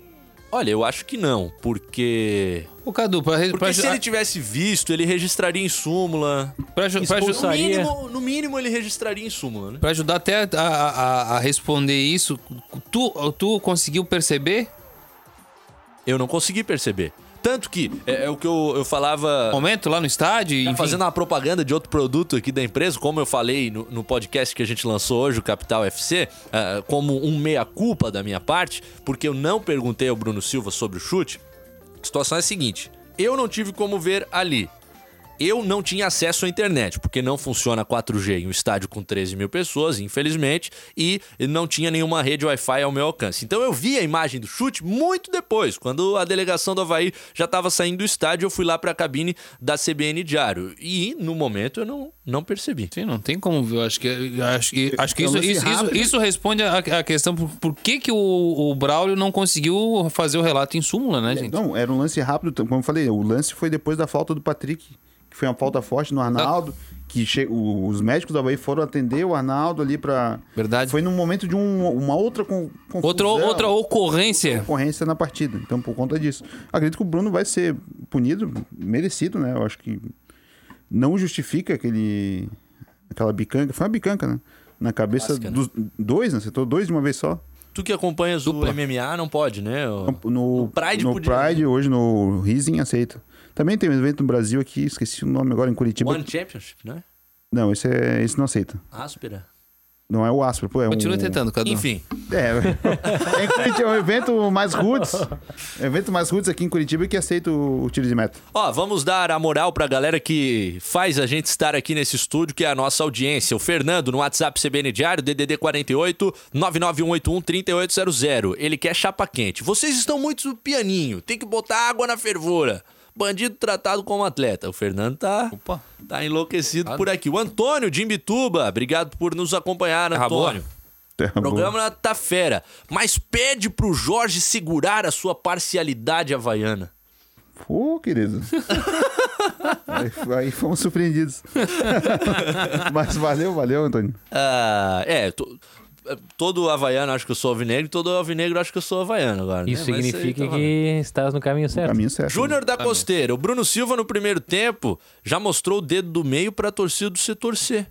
Olha, eu acho que não, porque. O Cadu, pra, Porque pra, se ele tivesse visto, ele registraria em súmula. pra, pra, No mínimo, no mínimo, ele registraria em súmula, né? pra ajudar até a, a- a- a responder isso, tu, tu conseguiu perceber Eu não consegui perceber. Tanto que é, é o que eu, eu falava. momento lá no estádio? Tá enfim. fazendo uma propaganda de outro produto aqui da empresa, como eu falei no, no podcast que a gente lançou hoje, o Capital FC, ah, como um meia-culpa da minha parte, porque eu não perguntei ao Bruno Silva sobre o chute. A situação é a seguinte: eu não tive como ver ali. Eu não tinha acesso à internet, porque não funciona 4G em um estádio com 13 mil pessoas, infelizmente, e não tinha nenhuma rede Wi-Fi ao meu alcance. Então eu vi a imagem do chute muito depois, quando a delegação do Havaí já estava saindo do estádio, eu fui lá para a cabine da CBN Diário. E no momento eu não, não percebi. Sim, não tem como ver. Eu acho que, acho que, acho que É um isso, isso, isso, isso responde a, a questão por, por que, que o, o Braulio não conseguiu fazer o relato em súmula, né, gente? Não, era um lance rápido, como eu falei, o lance foi depois da falta do Patrick, que foi uma falta forte no Arnaldo, que che... o- os médicos da Bahia foram atender o Arnaldo ali pra... Verdade. Foi num momento de um- uma outra con... Outra, confusão, outra ocorrência. ocorrência na partida. Então, por conta disso. Acredito que o Bruno vai ser punido, merecido, né? Eu acho que não justifica aquele... aquela bicanca. Foi uma bicanca, né? Na cabeça né? dos dois, né? Acertou dois de uma vez só. Tu que acompanhas o Dupla. MMA não pode, né? O- No, No Pride no podia, Pride, hoje no Rising aceita. Também tem um evento no Brasil aqui, esqueci o nome agora, em Curitiba. One Championship, né? Não, esse, é, esse não aceita. Áspera. Não é o Aspro, pô, é Continua um... tentando, Cadu. Enfim, É, é, em Curitiba, é um evento mais roots. É um evento mais roots aqui em Curitiba que aceita o, o tiro de meta. Ó, vamos dar a moral pra galera que faz a gente estar aqui nesse estúdio, que é a nossa audiência. O Fernando no WhatsApp CBN Diário, DDD 48 99181 3800. Ele quer chapa quente. Vocês estão muito pianinho, tem que botar água na fervura. Bandido tratado como atleta. O Fernando tá, Opa. tá enlouquecido por aqui. O Antônio de Imbituba, obrigado por nos acompanhar, boa. Antônio. Terra O boa. programa tá fera, mas pede pro Jorge segurar a sua parcialidade havaiana. Pô, querido. aí, aí fomos surpreendidos. Mas valeu, valeu, Antônio. Ah, é, to- todo havaiano acha que eu sou alvinegro, todo alvinegro acha que eu sou havaiano agora. né? Isso Mas significa aí tá que estás no caminho certo. Caminho certo. Júnior da Costeira, o Bruno Silva no primeiro tempo já mostrou o dedo do meio pra torcida do setor C.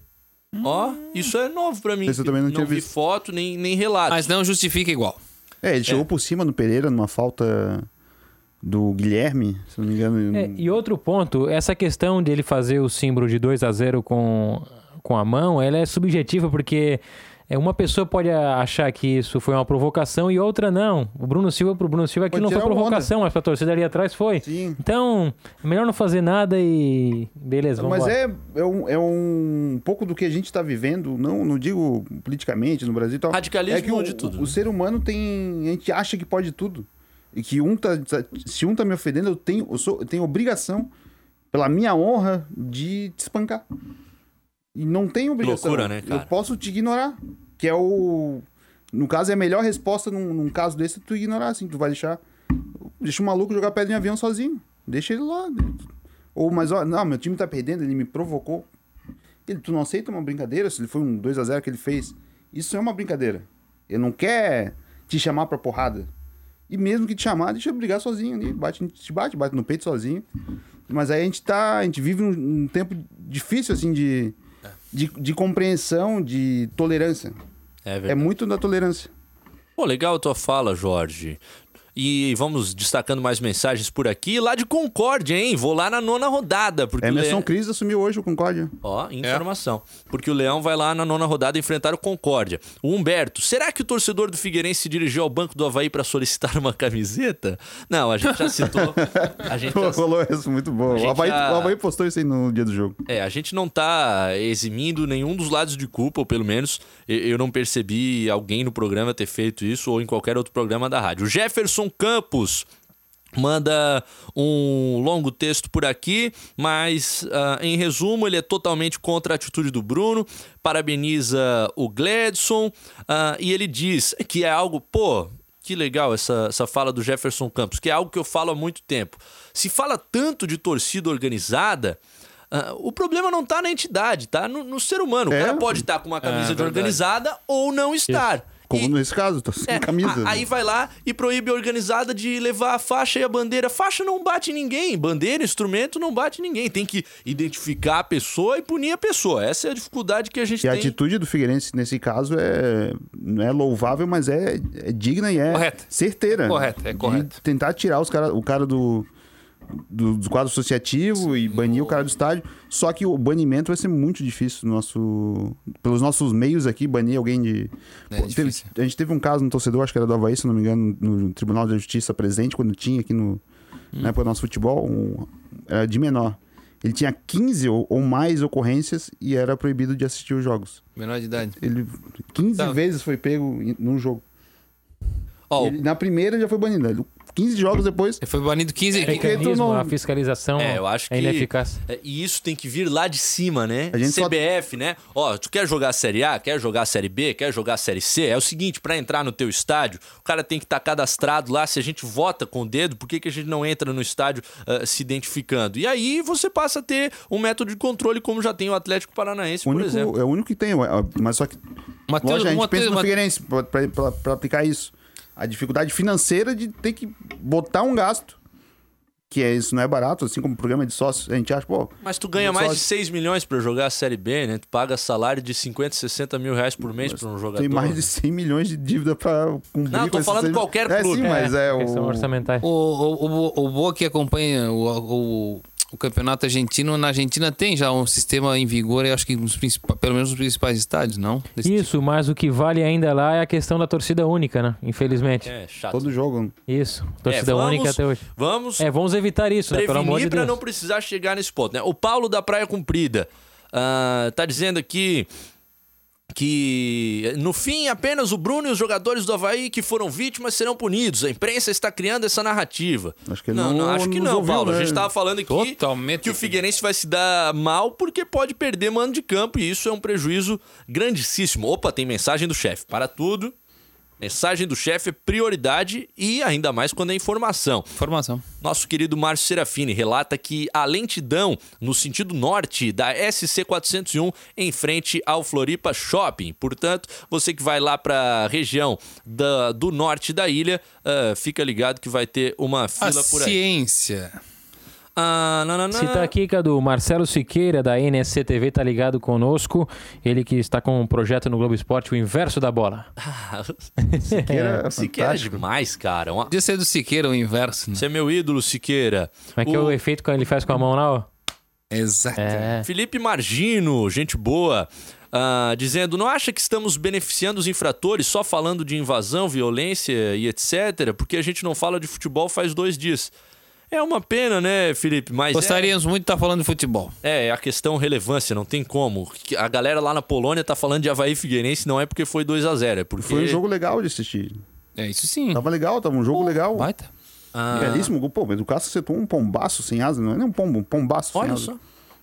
Ó, isso é novo pra mim. Esse eu também não tinha vi visto. foto, nem, nem relato. Mas não justifica igual. É, ele chegou por cima no Pereira numa falta do Guilherme, se não me engano. É, e outro ponto, essa questão dele fazer o símbolo de 2 a 0 com, com a mão, ela é subjetiva porque é, uma pessoa pode achar que isso foi uma provocação e outra não. O Bruno Silva, pro Bruno Silva, aquilo não foi tirar onda. provocação, mas pra torcida ali atrás foi. Sim. Então, é melhor não fazer nada e. Beleza, vamos Mas é, é, um, é um pouco do que a gente está vivendo, não, não digo politicamente no Brasil e tal. Radicalismo é que o, de tudo, O, né? o ser humano tem. A gente acha que pode tudo. E que um tá. tá- Se um tá me ofendendo, eu tenho, eu sou, eu tenho obrigação, pela minha honra, de te espancar. E não tem obrigação. Loucura, né, cara? Eu posso te ignorar. Que é o. No caso, é a melhor resposta num, num caso desse tu ignorar, assim. Tu vai deixar. Deixa o maluco jogar pedra em avião sozinho. Deixa ele lá. Ou, mas, ó, não, meu time tá perdendo, ele me provocou. Ele, tu não aceita uma brincadeira? Se ele foi um 2 a 0 que ele fez. Isso é uma brincadeira. Ele não quer te chamar pra porrada. E mesmo que te chamar, deixa ele brigar sozinho ali. Bate, te bate, bate no peito sozinho. Mas aí a gente tá. A gente vive um, um tempo difícil, assim, de, de, de compreensão, de tolerância. É É muito da tolerância. Pô, legal a tua fala, Jorge. E vamos destacando mais mensagens por aqui. Lá de Concórdia, hein? Vou lá na nona rodada. Porque Emerson Le- Cris assumiu hoje o Concórdia. Ó, informação. Porque o Leão vai lá na nona rodada enfrentar o Concórdia. O Humberto, será que o torcedor do Figueirense se dirigiu ao banco do Havaí para solicitar uma camiseta? Não, a gente já citou. A gente já Rolou isso, muito bom. O Havaí, já- o Havaí postou isso aí no dia do jogo. É, a gente não tá eximindo nenhum dos lados de culpa, ou pelo menos eu- eu não percebi alguém no programa ter feito isso ou em qualquer outro programa da rádio. O Jefferson Campos manda um longo texto por aqui, mas ah, em resumo ele é totalmente contra a atitude do Bruno, parabeniza o Gladson ah, e ele diz que é algo, pô, que legal essa, essa fala do Jefferson Campos, que é algo que eu falo há muito tempo. Se fala tanto de torcida organizada, ah, o problema não tá na entidade, tá no, no ser humano. O É. cara pode estar com uma camisa de verdade. organizada ou não estar. Como E- nesse caso, tô sem é, camisa. a- aí vai lá e proíbe a organizada de levar a faixa e a bandeira. Faixa não bate ninguém, bandeira, instrumento não bate ninguém. Tem que identificar a pessoa e punir a pessoa. Essa é a dificuldade que a gente E a tem. atitude do Figueirense nesse caso é não é louvável, mas é, é digna e é Correta. certeira. É correto, é correto. tentar tirar os cara, o cara do, do, do quadro associativo e banir o cara do estádio. Só que o banimento vai ser muito difícil no nosso, pelos nossos meios aqui, banir alguém de. É Pô, teve- a gente teve um caso no torcedor, acho que era do Havaí, se não me engano, no Tribunal de Justiça presente, quando tinha aqui no. Hum. Na época do nosso futebol, um, era de menor. Ele tinha 15 ou, ou mais ocorrências e era proibido de assistir os jogos. Menor de idade. Ele 15 Tá. vezes foi pego num jogo. Ó, Ele, na primeira já foi banido. Ele- 15 jogos depois. Ele foi banido 15. porque tu Mecanismo, não- a fiscalização É, eu acho que. é ineficaz. é, E isso tem que vir lá de cima, né? A gente só- CBF, né? Ó, tu quer jogar a Série A, quer jogar a Série B, quer jogar a Série C? É o seguinte, pra entrar no teu estádio, o cara tem que estar cadastrado lá. Se a gente vota com o dedo, por que, que a gente não entra no estádio ah, se identificando? E aí você passa a ter um método de controle como já tem o Atlético Paranaense, O por único, exemplo. é o único que tem. Mas só que. Mateus, lógico, a gente Mateus- pensa no Mateus- Figueirense pra aplicar isso. A dificuldade financeira de ter que botar um gasto. Que é isso, não é barato, assim como programa de sócios. A gente acha, pô. Mas tu ganha mais de 6 milhões pra jogar a Série B, né? Tu paga salário de 50, 60 mil reais por mês pra um jogador. Tem mais de 100 milhões de dívida pra cumprir Não, tô falando seis- qualquer É, clube. sim, mas é, Questão o... O, o, o, o Boa que acompanha o, o, o campeonato argentino, na Argentina tem já um sistema em vigor, eu acho que nos principais, pelo menos nos principais estádios, não? Desse Isso, mas o que vale ainda lá é a questão da torcida única, né? Infelizmente. É, chato. Todo jogo. Isso, torcida É, vamos- única até hoje. Vamos É, vamos evitar isso, né? Pelo amor de pra Deus. não precisar chegar nesse ponto, né? O Paulo da Praia Comprida ah, tá dizendo aqui que no fim apenas o Bruno e os jogadores do Havaí que foram vítimas serão punidos. A imprensa está criando essa narrativa. Acho que não, não- não, acho que não, ouviu, Paulo. A né? gente tava falando aqui Totalmente. que o Figueirense vai se dar mal porque pode perder mano de campo e isso é um prejuízo grandíssimo. Opa, tem mensagem do chefe. Para tudo. Mensagem do chefe é prioridade e ainda mais quando é informação. Informação. Nosso querido Márcio Serafini relata que a lentidão no sentido norte da SC 401 em frente ao Floripa Shopping. Portanto, você que vai lá para a região da- do norte da ilha, ah, fica ligado que vai ter uma A fila por aí. ciência. Ah, nananã. Citar aqui, Cadu, Marcelo Siqueira, da NSC TV, tá ligado conosco. Ele que está com um projeto no Globo Esporte, o inverso da bola. Siqueira é Siqueira é demais, cara. Uma- Podia ser do Siqueira o inverso, né? Você é meu ídolo, Siqueira. Como é que é o efeito que ele faz com a mão lá, ó? Exato. É. Felipe Margino, gente boa, ah, dizendo: não acha que estamos beneficiando os infratores só falando de invasão, violência e etc? Porque a gente não fala de futebol faz dois dias. É uma pena, né, Felipe? Mas é- Gostaríamos muito de estar falando de futebol. é, é a questão relevância, não tem como. Que A galera lá na Polônia tá falando de Havaí Figueirense, não é porque foi 2 a 0 é porque. Foi um jogo legal de assistir. É isso sim. Tava legal, tava um jogo legal. Baita. Ah, Belíssimo. Pô, mas o Cássio acertou um pombaço sem asa. Não é nem um pombo, um pombaço sem Olha asa. só.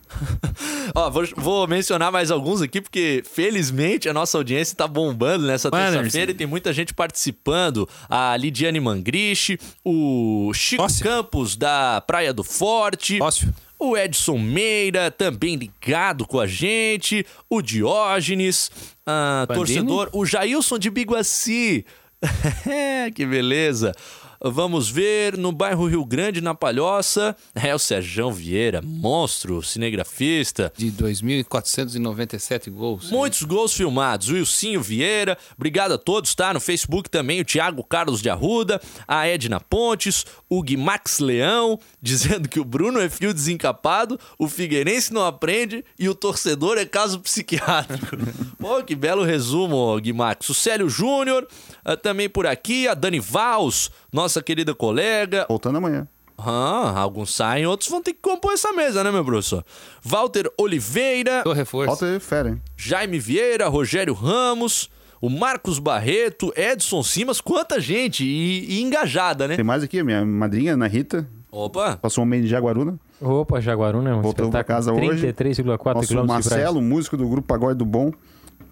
Ó, vou, vou mencionar mais alguns aqui, porque felizmente a nossa audiência tá bombando nessa terça-feira e tem muita gente participando. A Lidiane Mangriche, o Chico Ócio. Campos da Praia do Forte. Ócio. O Edson Meira, também ligado com a gente. O Diógenes, Bandini? torcedor. O Jailson de Biguaci. que beleza. Vamos ver no bairro Rio Grande, na Palhoça. É o Sérgio Vieira, monstro, cinegrafista. De 2.497 gols. Muitos gols filmados. O Wilcinho Vieira, obrigado a todos, tá? No Facebook também o Thiago Carlos de Arruda, a Edna Pontes, o Guimax Leão, dizendo que o Bruno é fio desencapado, o Figueirense não aprende e o torcedor é caso psiquiátrico. Pô, que belo resumo, Guimax. O Célio Júnior, ah, também por aqui, a Dani Vals, nossa querida colega, Voltando amanhã. ah, alguns saem, outros vão ter que compor essa mesa, né, meu professor? Walter Oliveira, Tô reforço. Falta fera, hein? Jaime Vieira, Rogério Ramos, o Marcos Barreto, Edson Simas, quanta gente e, e engajada, né? Tem mais aqui, minha madrinha, Ana Rita, Opa, passou um mês de Jaguaruna. Opa, Jaguaruna, um Voltamos pra casa espetáculo, hoje. 33,4 Nosso quilômetros de Marcelo, músico do grupo Pagode do Bom,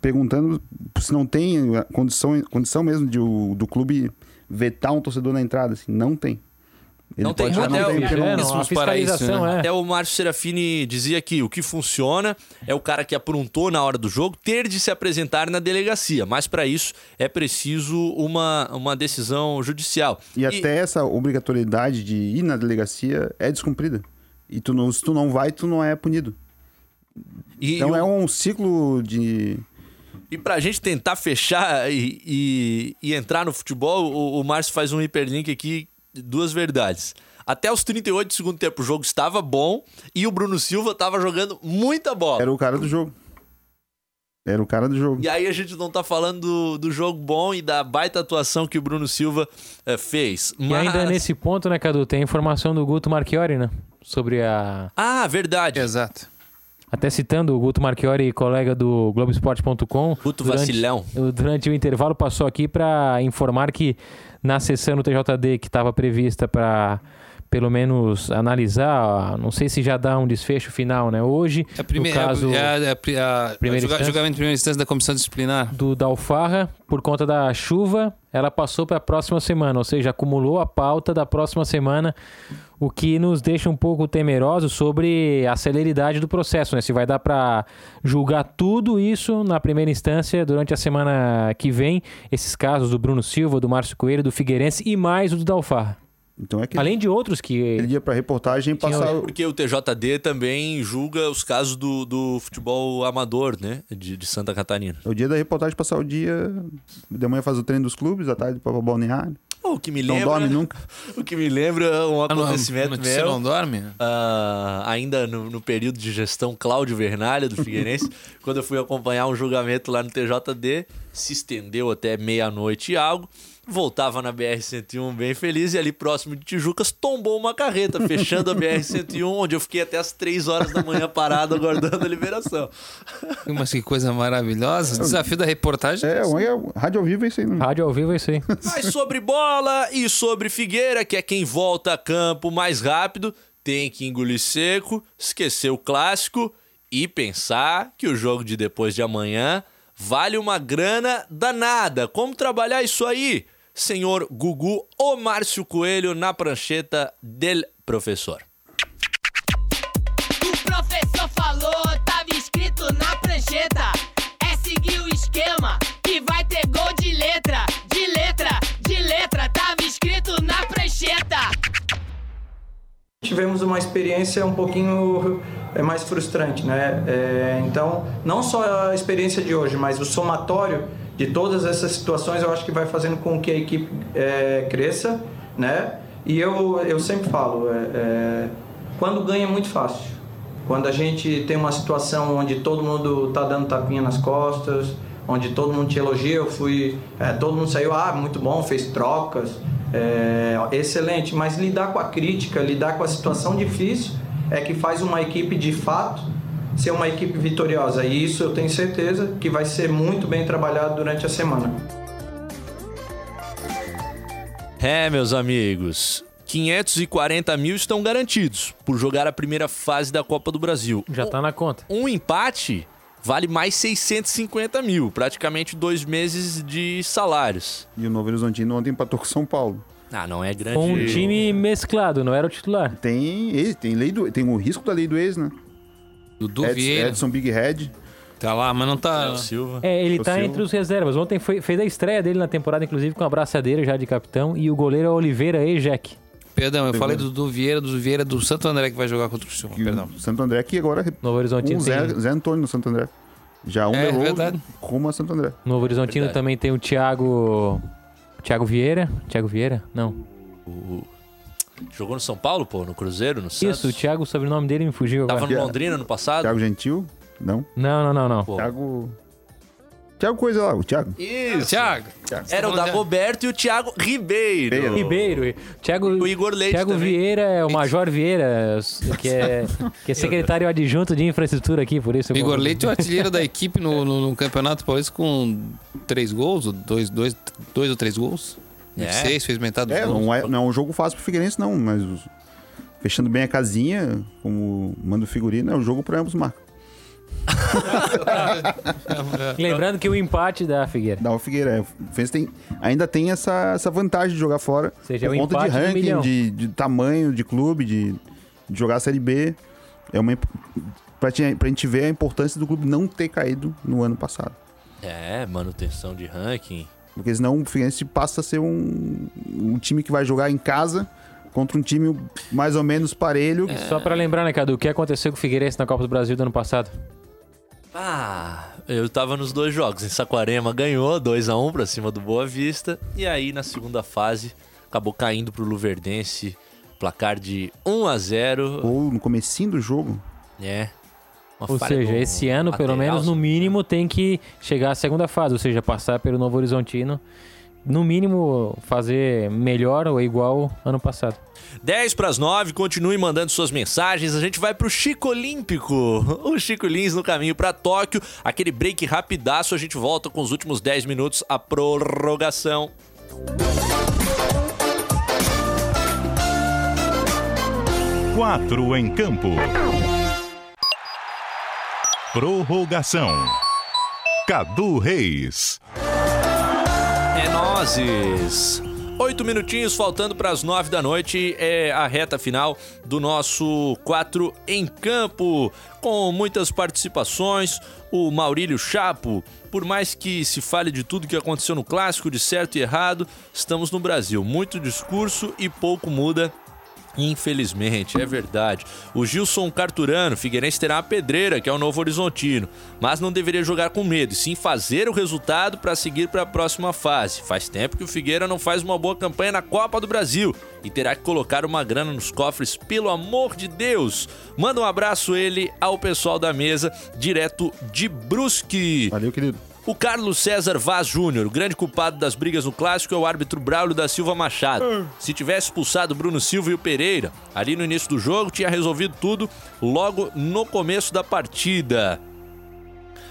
perguntando se não tem a condição, condição mesmo de o, do clube vetar um torcedor na entrada. Assim, não tem. Ele Não tem, até não tem, É, para isso, né? é. até o Márcio Serafini dizia que o que funciona é o cara que aprontou na hora do jogo ter de se apresentar na delegacia, mas para isso é preciso uma, uma decisão judicial. E até essa obrigatoriedade de ir na delegacia é descumprida. E tu não, se tu não vai, tu não é punido. e- Então e o- é um ciclo de. E pra gente tentar fechar e, e- e entrar no futebol, o, o Márcio faz um hiperlink aqui, duas verdades. Até os 38 do segundo tempo o jogo estava bom e o Bruno Silva estava jogando muita bola. Era o cara do jogo. Era o cara do jogo. E aí a gente não tá falando do, do jogo bom e da baita atuação que o Bruno Silva eh, fez. E Mas... ainda nesse ponto, né, Cadu, tem a informação do Guto Marchiori, né? Sobre a. Ah, verdade. Exato. Até citando o Guto Marchiori, colega do Globoesporte.com. Puto durante- vacilão. Durante o intervalo, passou aqui para informar que na sessão do TJD que estava prevista para pelo menos analisar, não sei se já dá um desfecho final, né? Hoje, É a primeira, no caso é a, é a, a, Primeira julga- julgamento de primeira instância da comissão disciplinar. do da Alfarra, por conta da chuva, ela passou para a próxima semana, ou seja, acumulou a pauta da próxima semana, o que nos deixa um pouco temerosos sobre a celeridade do processo, né? Se vai dar para julgar tudo isso na primeira instância durante a semana que vem, esses casos do Bruno Silva, do Márcio Coelho, do Figueirense e mais o do da Alfarra. Então é que Além de outros que ele ia pra reportagem e passar. o- Porque o TJD também julga os casos do, do futebol amador, né? De, de Santa Catarina. É o dia da reportagem passar o dia. De manhã faz o treino dos clubes, à tarde para balneário. O que me Não lembra. dorme nunca. O que me lembra um Ah, não, acontecimento Você meu. não dorme? Ah, ainda no, no período de gestão Cláudio Vernalha do Figueirense, quando eu fui acompanhar um julgamento lá no TJD, se estendeu até meia-noite e algo. Voltava na BR-101 bem feliz e ali próximo de Tijucas tombou uma carreta, fechando a BR-101, onde eu fiquei até as 3 horas da manhã parado aguardando a liberação. Mas que coisa maravilhosa. Desafio da reportagem. É, um- é, rádio ao vivo é isso aí. Né? rádio ao vivo é isso aí. Mas sobre bola e sobre Figueira, que é quem volta a campo mais rápido, tem que engolir seco, esquecer o clássico e pensar que o jogo de depois de amanhã vale uma grana danada. Como trabalhar isso aí? Senhor Gugu ou Márcio Coelho na prancheta del professor. O professor falou, tava escrito na prancheta. É seguir o esquema que vai ter gol de letra, de letra, de letra. Tava escrito na prancheta. tivemos uma experiência um pouquinho é, mais frustrante, né? É, então, não só a experiência de hoje, mas o somatório de todas essas situações, eu acho que vai fazendo com que a equipe é, cresça, né? E eu, eu sempre falo, é, é, quando ganha é muito fácil. quando a gente tem uma situação onde todo mundo tá dando tapinha nas costas, onde todo mundo te elogia, eu fui, é, todo mundo saiu, ah, muito bom, fez trocas, é, excelente, mas lidar com a crítica, lidar com a situação difícil é que faz uma equipe de fato ser uma equipe vitoriosa. E isso eu tenho certeza que vai ser muito bem trabalhado durante a semana. É, meus amigos. 540 mil estão garantidos por jogar a primeira fase da Copa do Brasil. Já tá na conta. Um empate vale mais 650 mil, praticamente dois meses de salários. E o Novo Horizontino ontem empatou com o São Paulo. Ah, não é grande. Com um time mesclado, não era o titular. Tem, tem, lei do, tem o risco da lei do ex, né? Dudu Edson, Vieira. Edson Big Head. Tá lá, mas não tá. Léo Silva. É, ele O tá Silva. entre os reservas. Ontem foi- fez a estreia dele na temporada, inclusive, com a braçadeira já de capitão. E o goleiro é Oliveira e Jack. Perdão, eu falei do Dudu Vieira, do Vieira do Santo André que vai jogar contra o Criciúma. Perdão. o Santo André que agora Novo Horizontino um. Zé, Zé Antônio no Santo André. Já um É, levou verdade. rumo a Santo André. Novo Horizontino Verdade. também tem o Thiago. Thiago Vieira. Thiago Vieira? Não. O- Jogou no São Paulo, pô, no Cruzeiro, no Santos. Isso, o Thiago, o sobrenome dele me fugiu agora. Tava no Londrina no passado. Thiago Gentil? Não. Não, não, não, não. Pô. Thiago. Thiago Coisa lá, o Thiago. Isso. Thiago. Era o Dagoberto e o Thiago Ribeiro. Ribeiro. Ribeiro. Thiago, O Igor Leite Thiago também. Vieira é o Major Vieira, que é, que é secretário adjunto de infraestrutura aqui, por isso. eu Igor. Leite é o artilheiro da equipe no, no- no Campeonato Paulista com três gols, ou dois, dois, dois ou três gols. É. Fez metade É, gols. não é, não é um jogo fácil pro Figueirense, não, mas fechando bem a casinha, como manda o figurino, é um jogo pra ambos marcos. Lembrando que o empate da Figueira. Dá o Figueira. É, o Figueirense tem, ainda tem essa, essa vantagem de jogar fora. Ou seja, por é o conta de do ranking, de, de tamanho, de clube, de, de jogar a Série B. É uma, pra, pra gente ver a importância do clube não ter caído no ano passado. É, manutenção de ranking. Porque senão o Figueirense passa a ser um, um time que vai jogar em casa contra um time mais ou menos parelho. Só pra lembrar, né, Cadu, o que aconteceu com o Figueirense na Copa do Brasil do ano passado? Ah, eu tava nos dois jogos. Em Saquarema ganhou 2 a 1 pra cima do Boa Vista. E aí, na segunda fase, acabou caindo pro Luverdense. Placar de 1 a 0 Ou no comecinho do jogo. É. Uma Ou seja, no esse ano, pelo menos, no se- mínimo, tem que chegar à segunda fase, ou seja, passar pelo Novo Horizontino. No mínimo, fazer melhor ou igual ano passado. 10 para as 9, continue mandando suas mensagens. A gente vai pro Chico Olímpico. O Chico Lins no caminho para Tóquio. Aquele break rapidaço. A gente volta com os últimos 10 minutos, a prorrogação. Quatro em campo. Prorrogação. Cadu Reis. É nozes. Oito minutinhos faltando para as nove da noite é a reta final do nosso 4 em campo, com muitas participações. O Maurílio Chapo, por mais que se fale de tudo que aconteceu no clássico, de certo e errado, estamos no Brasil. Muito discurso e pouco muda Infelizmente, é verdade. O Gilson Carturano, Figueirense terá uma pedreira, que é o Novo Horizontino, mas não deveria jogar com medo, e sim fazer o resultado para seguir para a próxima fase. Faz tempo que o Figueira não faz uma boa campanha na Copa do Brasil e terá que colocar uma grana nos cofres, pelo amor de Deus. Manda um abraço ele ao pessoal da mesa, direto de Brusque. Valeu, querido. O Carlos César Vaz Júnior, o grande culpado das brigas no clássico, é o árbitro Braulio da Silva Machado. Se tivesse expulsado Bruno Silva e o Pereira, ali no início do jogo, tinha resolvido tudo logo no começo da partida.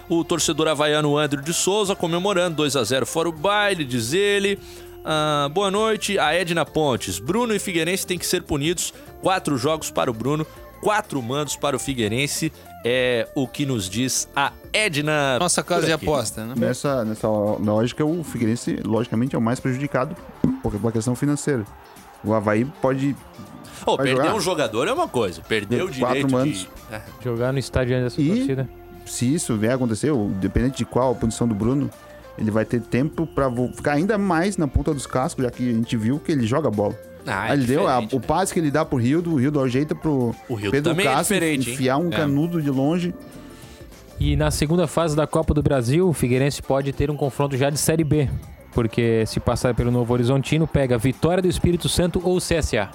O torcedor havaiano Andrew de Souza comemorando 2 a 0 fora o baile, diz ele. Ah, boa noite, a Edna Pontes. Bruno e Figueirense têm que ser punidos. Quatro jogos para o Bruno, quatro mandos para o Figueirense. É o que nos diz a Edna. Nossa casa de aposta, né? Nessa, nessa lógica, o Figueirense, logicamente, é o mais prejudicado por pela questão financeira. O Havaí pode. Oh, perder jogar? um jogador é uma coisa, perder o Quatro direito mandos. de... É. Jogar no estádio antes da E- torcida. Se isso vier a acontecer, dependente de qual a posição do Bruno, ele vai ter tempo pra vo- ficar ainda mais na ponta dos cascos, já que a gente viu que ele joga bola. Ah, é ele deu a- o né? passe que ele dá pro Rildo, o Rildo ajeita pro O Rildo Pedro é Castro hein? enfiar um É. canudo de longe. E na segunda fase da Copa do Brasil, o Figueirense pode ter um confronto já de Série B. Porque se passar pelo Novo Horizontino, pega Vitória do Espírito Santo ou CSA.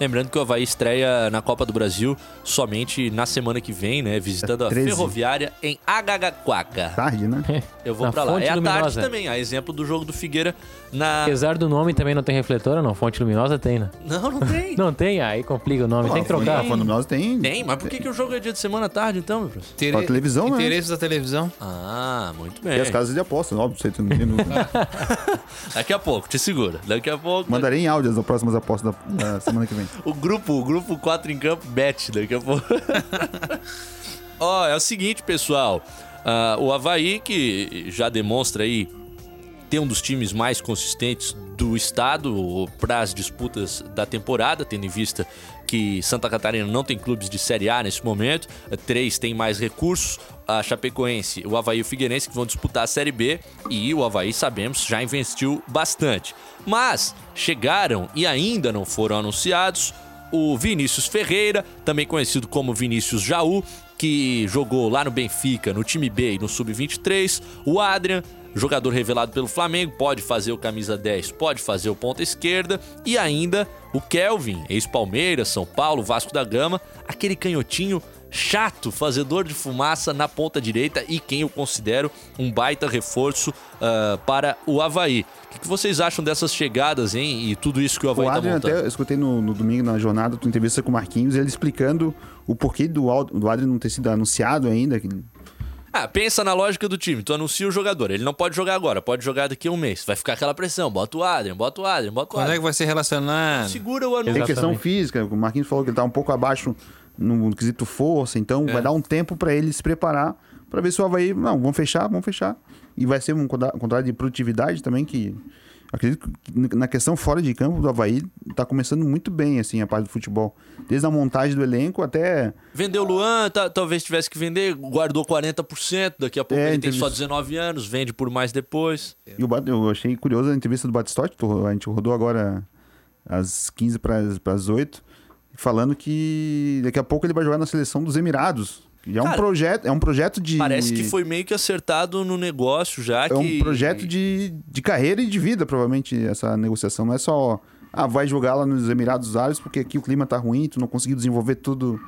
Lembrando que o Havaí estreia na Copa do Brasil somente na semana que vem, né? Visitando É a 13. Ferroviária em Agagaquaca. Tarde, né? Eu vou Na pra lá. Fonte É à tarde Luminosa. também, a exemplo do jogo do Figueira na. Apesar do nome também não tem refletor, não. Fonte luminosa tem, né? Não, não tem. Não tem? Aí complica o nome. tem que trocar. A Fonte Luminosa tem. Tem, mas por que, que o jogo é dia de semana à tarde, então, meu professor? Pra televisão, né? Interesses da televisão. Ah, muito bem. E as casas de apostas, óbvio, você tem no- Daqui a pouco, te segura. Daqui a pouco. Mandarei em áudio as próximas apostas da, da semana que vem. O grupo, o grupo 4 em campo bet daqui a pouco. Ó, é o seguinte, pessoal. Ah, o Havaí, que já demonstra aí ter um dos times mais consistentes do estado para as disputas da temporada, tendo em vista que Santa Catarina não tem clubes de Série A nesse momento, três tem mais recursos, a Chapecoense, o Havaí e o Figueirense que vão disputar a Série B e o Havaí, sabemos, já investiu bastante. Mas chegaram e ainda não foram anunciados o Vinícius Ferreira, também conhecido como Vinícius Jaú, que jogou lá no Benfica, no time B e no Sub-23, o Adrian, jogador revelado pelo Flamengo, pode fazer o camisa 10, pode fazer o ponta esquerda, e ainda o Kelvin, ex-Palmeiras, São Paulo, Vasco da Gama, aquele canhotinho chato, fazedor de fumaça na ponta direita e quem eu considero um baita reforço ah, para o Havaí. O que, vocês acham dessas chegadas, hein? E tudo isso que o Havaí O tá Adrian, montando? até eu escutei no, no domingo na jornada, tua entrevista com o Marquinhos, ele explicando o porquê do, do Adrian não ter sido anunciado ainda. que- Ah, pensa na lógica do time. Tu anuncia o jogador. Ele não pode jogar agora, pode jogar daqui a um mês. Vai ficar aquela pressão. Bota o Adrian, bota o Adrian, bota o Quando é que Adrian. vai ser relacionado? Segura o anúncio. Tem questão física, o Marquinhos falou que ele tá um pouco abaixo no quesito força, então É. vai dar um tempo para ele se preparar para ver se o Havaí, não, vamos fechar, vamos fechar. E vai ser um contra- contrato de produtividade também que acredito que na questão fora de campo do Havaí tá começando muito bem assim a parte do futebol, desde a montagem do elenco até Vendeu o Luan, tá- talvez tivesse que vender, guardou 40%. Daqui a pouco É, ele tem só entrevista. 19 anos, vende por mais depois. E o eu achei curioso a entrevista do Batistotti, a gente rodou agora às 15 para as 8, falando que daqui a pouco ele vai jogar na seleção dos Emirados. Que É um Cara, projeto, é um projeto de Parece que foi meio que acertado no negócio já. é que... um projeto de, de carreira e de vida, provavelmente essa negociação não é só ah, vai jogar lá nos Emirados Árabes porque aqui o clima tá ruim, tu não conseguiu desenvolver tudo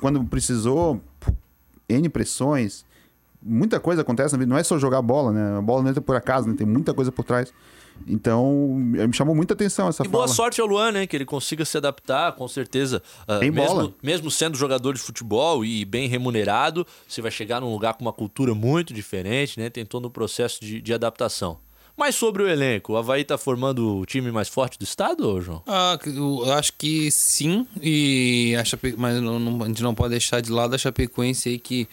quando precisou, N pressões. Muita coisa acontece na vida, não é só jogar bola, né? A bola não entra por acaso, né? Tem muita coisa por trás. Então, me chamou muita atenção essa E boa fala. sorte ao Luan, né? Que ele consiga se adaptar, com certeza. Ah, Tem mesmo, bola. mesmo sendo jogador de futebol e bem remunerado, você vai chegar num lugar com uma cultura muito diferente, né? Tem todo um processo de, de adaptação. Mas sobre o elenco, o Havaí tá formando o time mais forte do estado, João? Ah, eu acho que sim, e a Chape... mas não- não- a gente não pode deixar de lado a Chapecoense aí que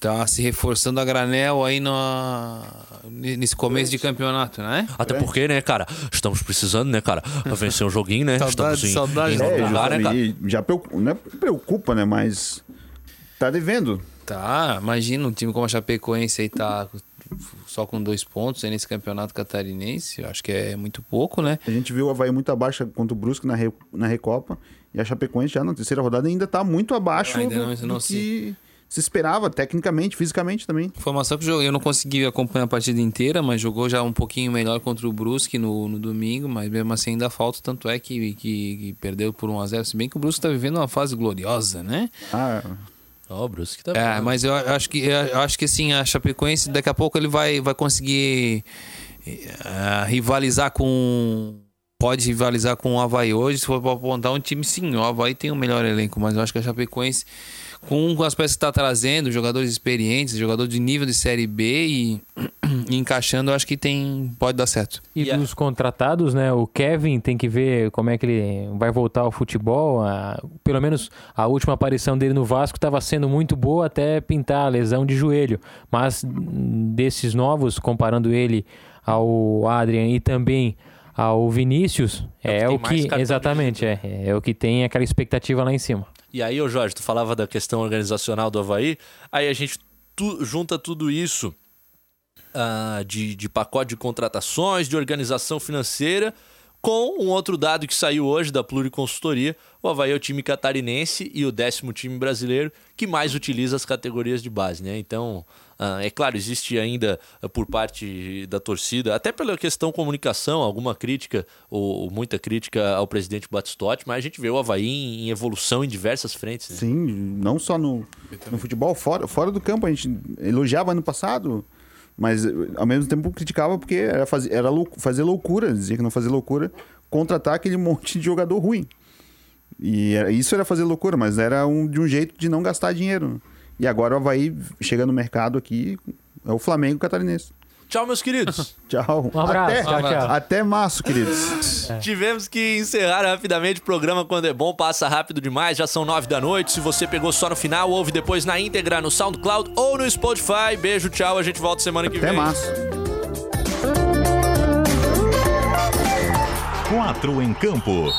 tá se reforçando a granel aí no... nesse começo de campeonato, né? Até porque, né, cara, estamos precisando, né, cara, vencer um joguinho, né? Saudade, estamos em, saudade. em É, lugar, né, cara? já preocupa, não é preocupa, né? Mas tá devendo. Tá, imagina um time como a Chapecoense aí tá só com dois pontos aí nesse campeonato catarinense, eu acho que é muito pouco, né? A gente viu o Havaí muito abaixo contra o Brusque na, Re- na Recopa. E a Chapecoense já na terceira rodada ainda tá muito abaixo Ainda do, não- do não que se esperava, tecnicamente, fisicamente também. Informação que eu não consegui acompanhar a partida inteira, mas jogou já um pouquinho melhor contra o Brusque no, no domingo, mas mesmo assim ainda falta, tanto é que, que, que perdeu por 1x0, se bem que o Brusque tá vivendo uma fase gloriosa, né? Ah, Ó, o Brusque tá É, bom. mas eu acho que eu acho que assim, a Chapecoense daqui a pouco ele vai, vai conseguir eh, rivalizar com pode rivalizar com o Havaí hoje, se for para apontar um time sim, o Havaí tem o melhor elenco, mas eu acho que a Chapecoense com as peças que está trazendo, jogadores experientes, jogador de nível de série B e, e encaixando, eu acho que tem pode dar certo. E a- dos contratados, né? O Kevin tem que ver como é que ele vai voltar ao futebol. A- pelo menos a última aparição dele no Vasco estava sendo muito boa até pintar a lesão de joelho. Mas hum, desses novos, comparando ele ao Adrian e também ao Vinícius, É é, o o que mais que, exatamente é, é o que tem aquela expectativa lá em cima. E aí, ô Jorge, tu falava da questão organizacional do Havaí, aí a gente tu- junta tudo isso ah, de, de pacote de contratações, de organização financeira, Com um outro dado que saiu hoje da Pluriconsultoria, o Havaí é o time catarinense e o décimo time brasileiro que mais utiliza as categorias de base, né? Então, ah, é claro, existe ainda ah, por parte da torcida, até pela questão comunicação, alguma crítica ou, muita crítica ao presidente Batistotti, mas a gente vê o Havaí em, em evolução em diversas frentes. Né? Sim, não só no, no futebol, fora, fora do campo. A gente elogiava ano passado, mas ao mesmo tempo criticava porque era, fazer, era lou- fazer loucura, dizia que não fazia loucura, contratar aquele monte de jogador ruim. E era- isso era fazer loucura, mas era um, de um jeito de não gastar dinheiro. E agora o Havaí chega no mercado aqui, é o Flamengo catarinense. Tchau, meus queridos. Tchau. Um abraço. Até, Tchau, tchau. até março, queridos. Tivemos que encerrar rapidamente o programa quando é bom, passa rápido demais, já são nove da noite. Se você pegou só no final, ouve depois na íntegra no SoundCloud ou no Spotify. Beijo, tchau, a gente volta semana que Até vem. março. Quatro em campo.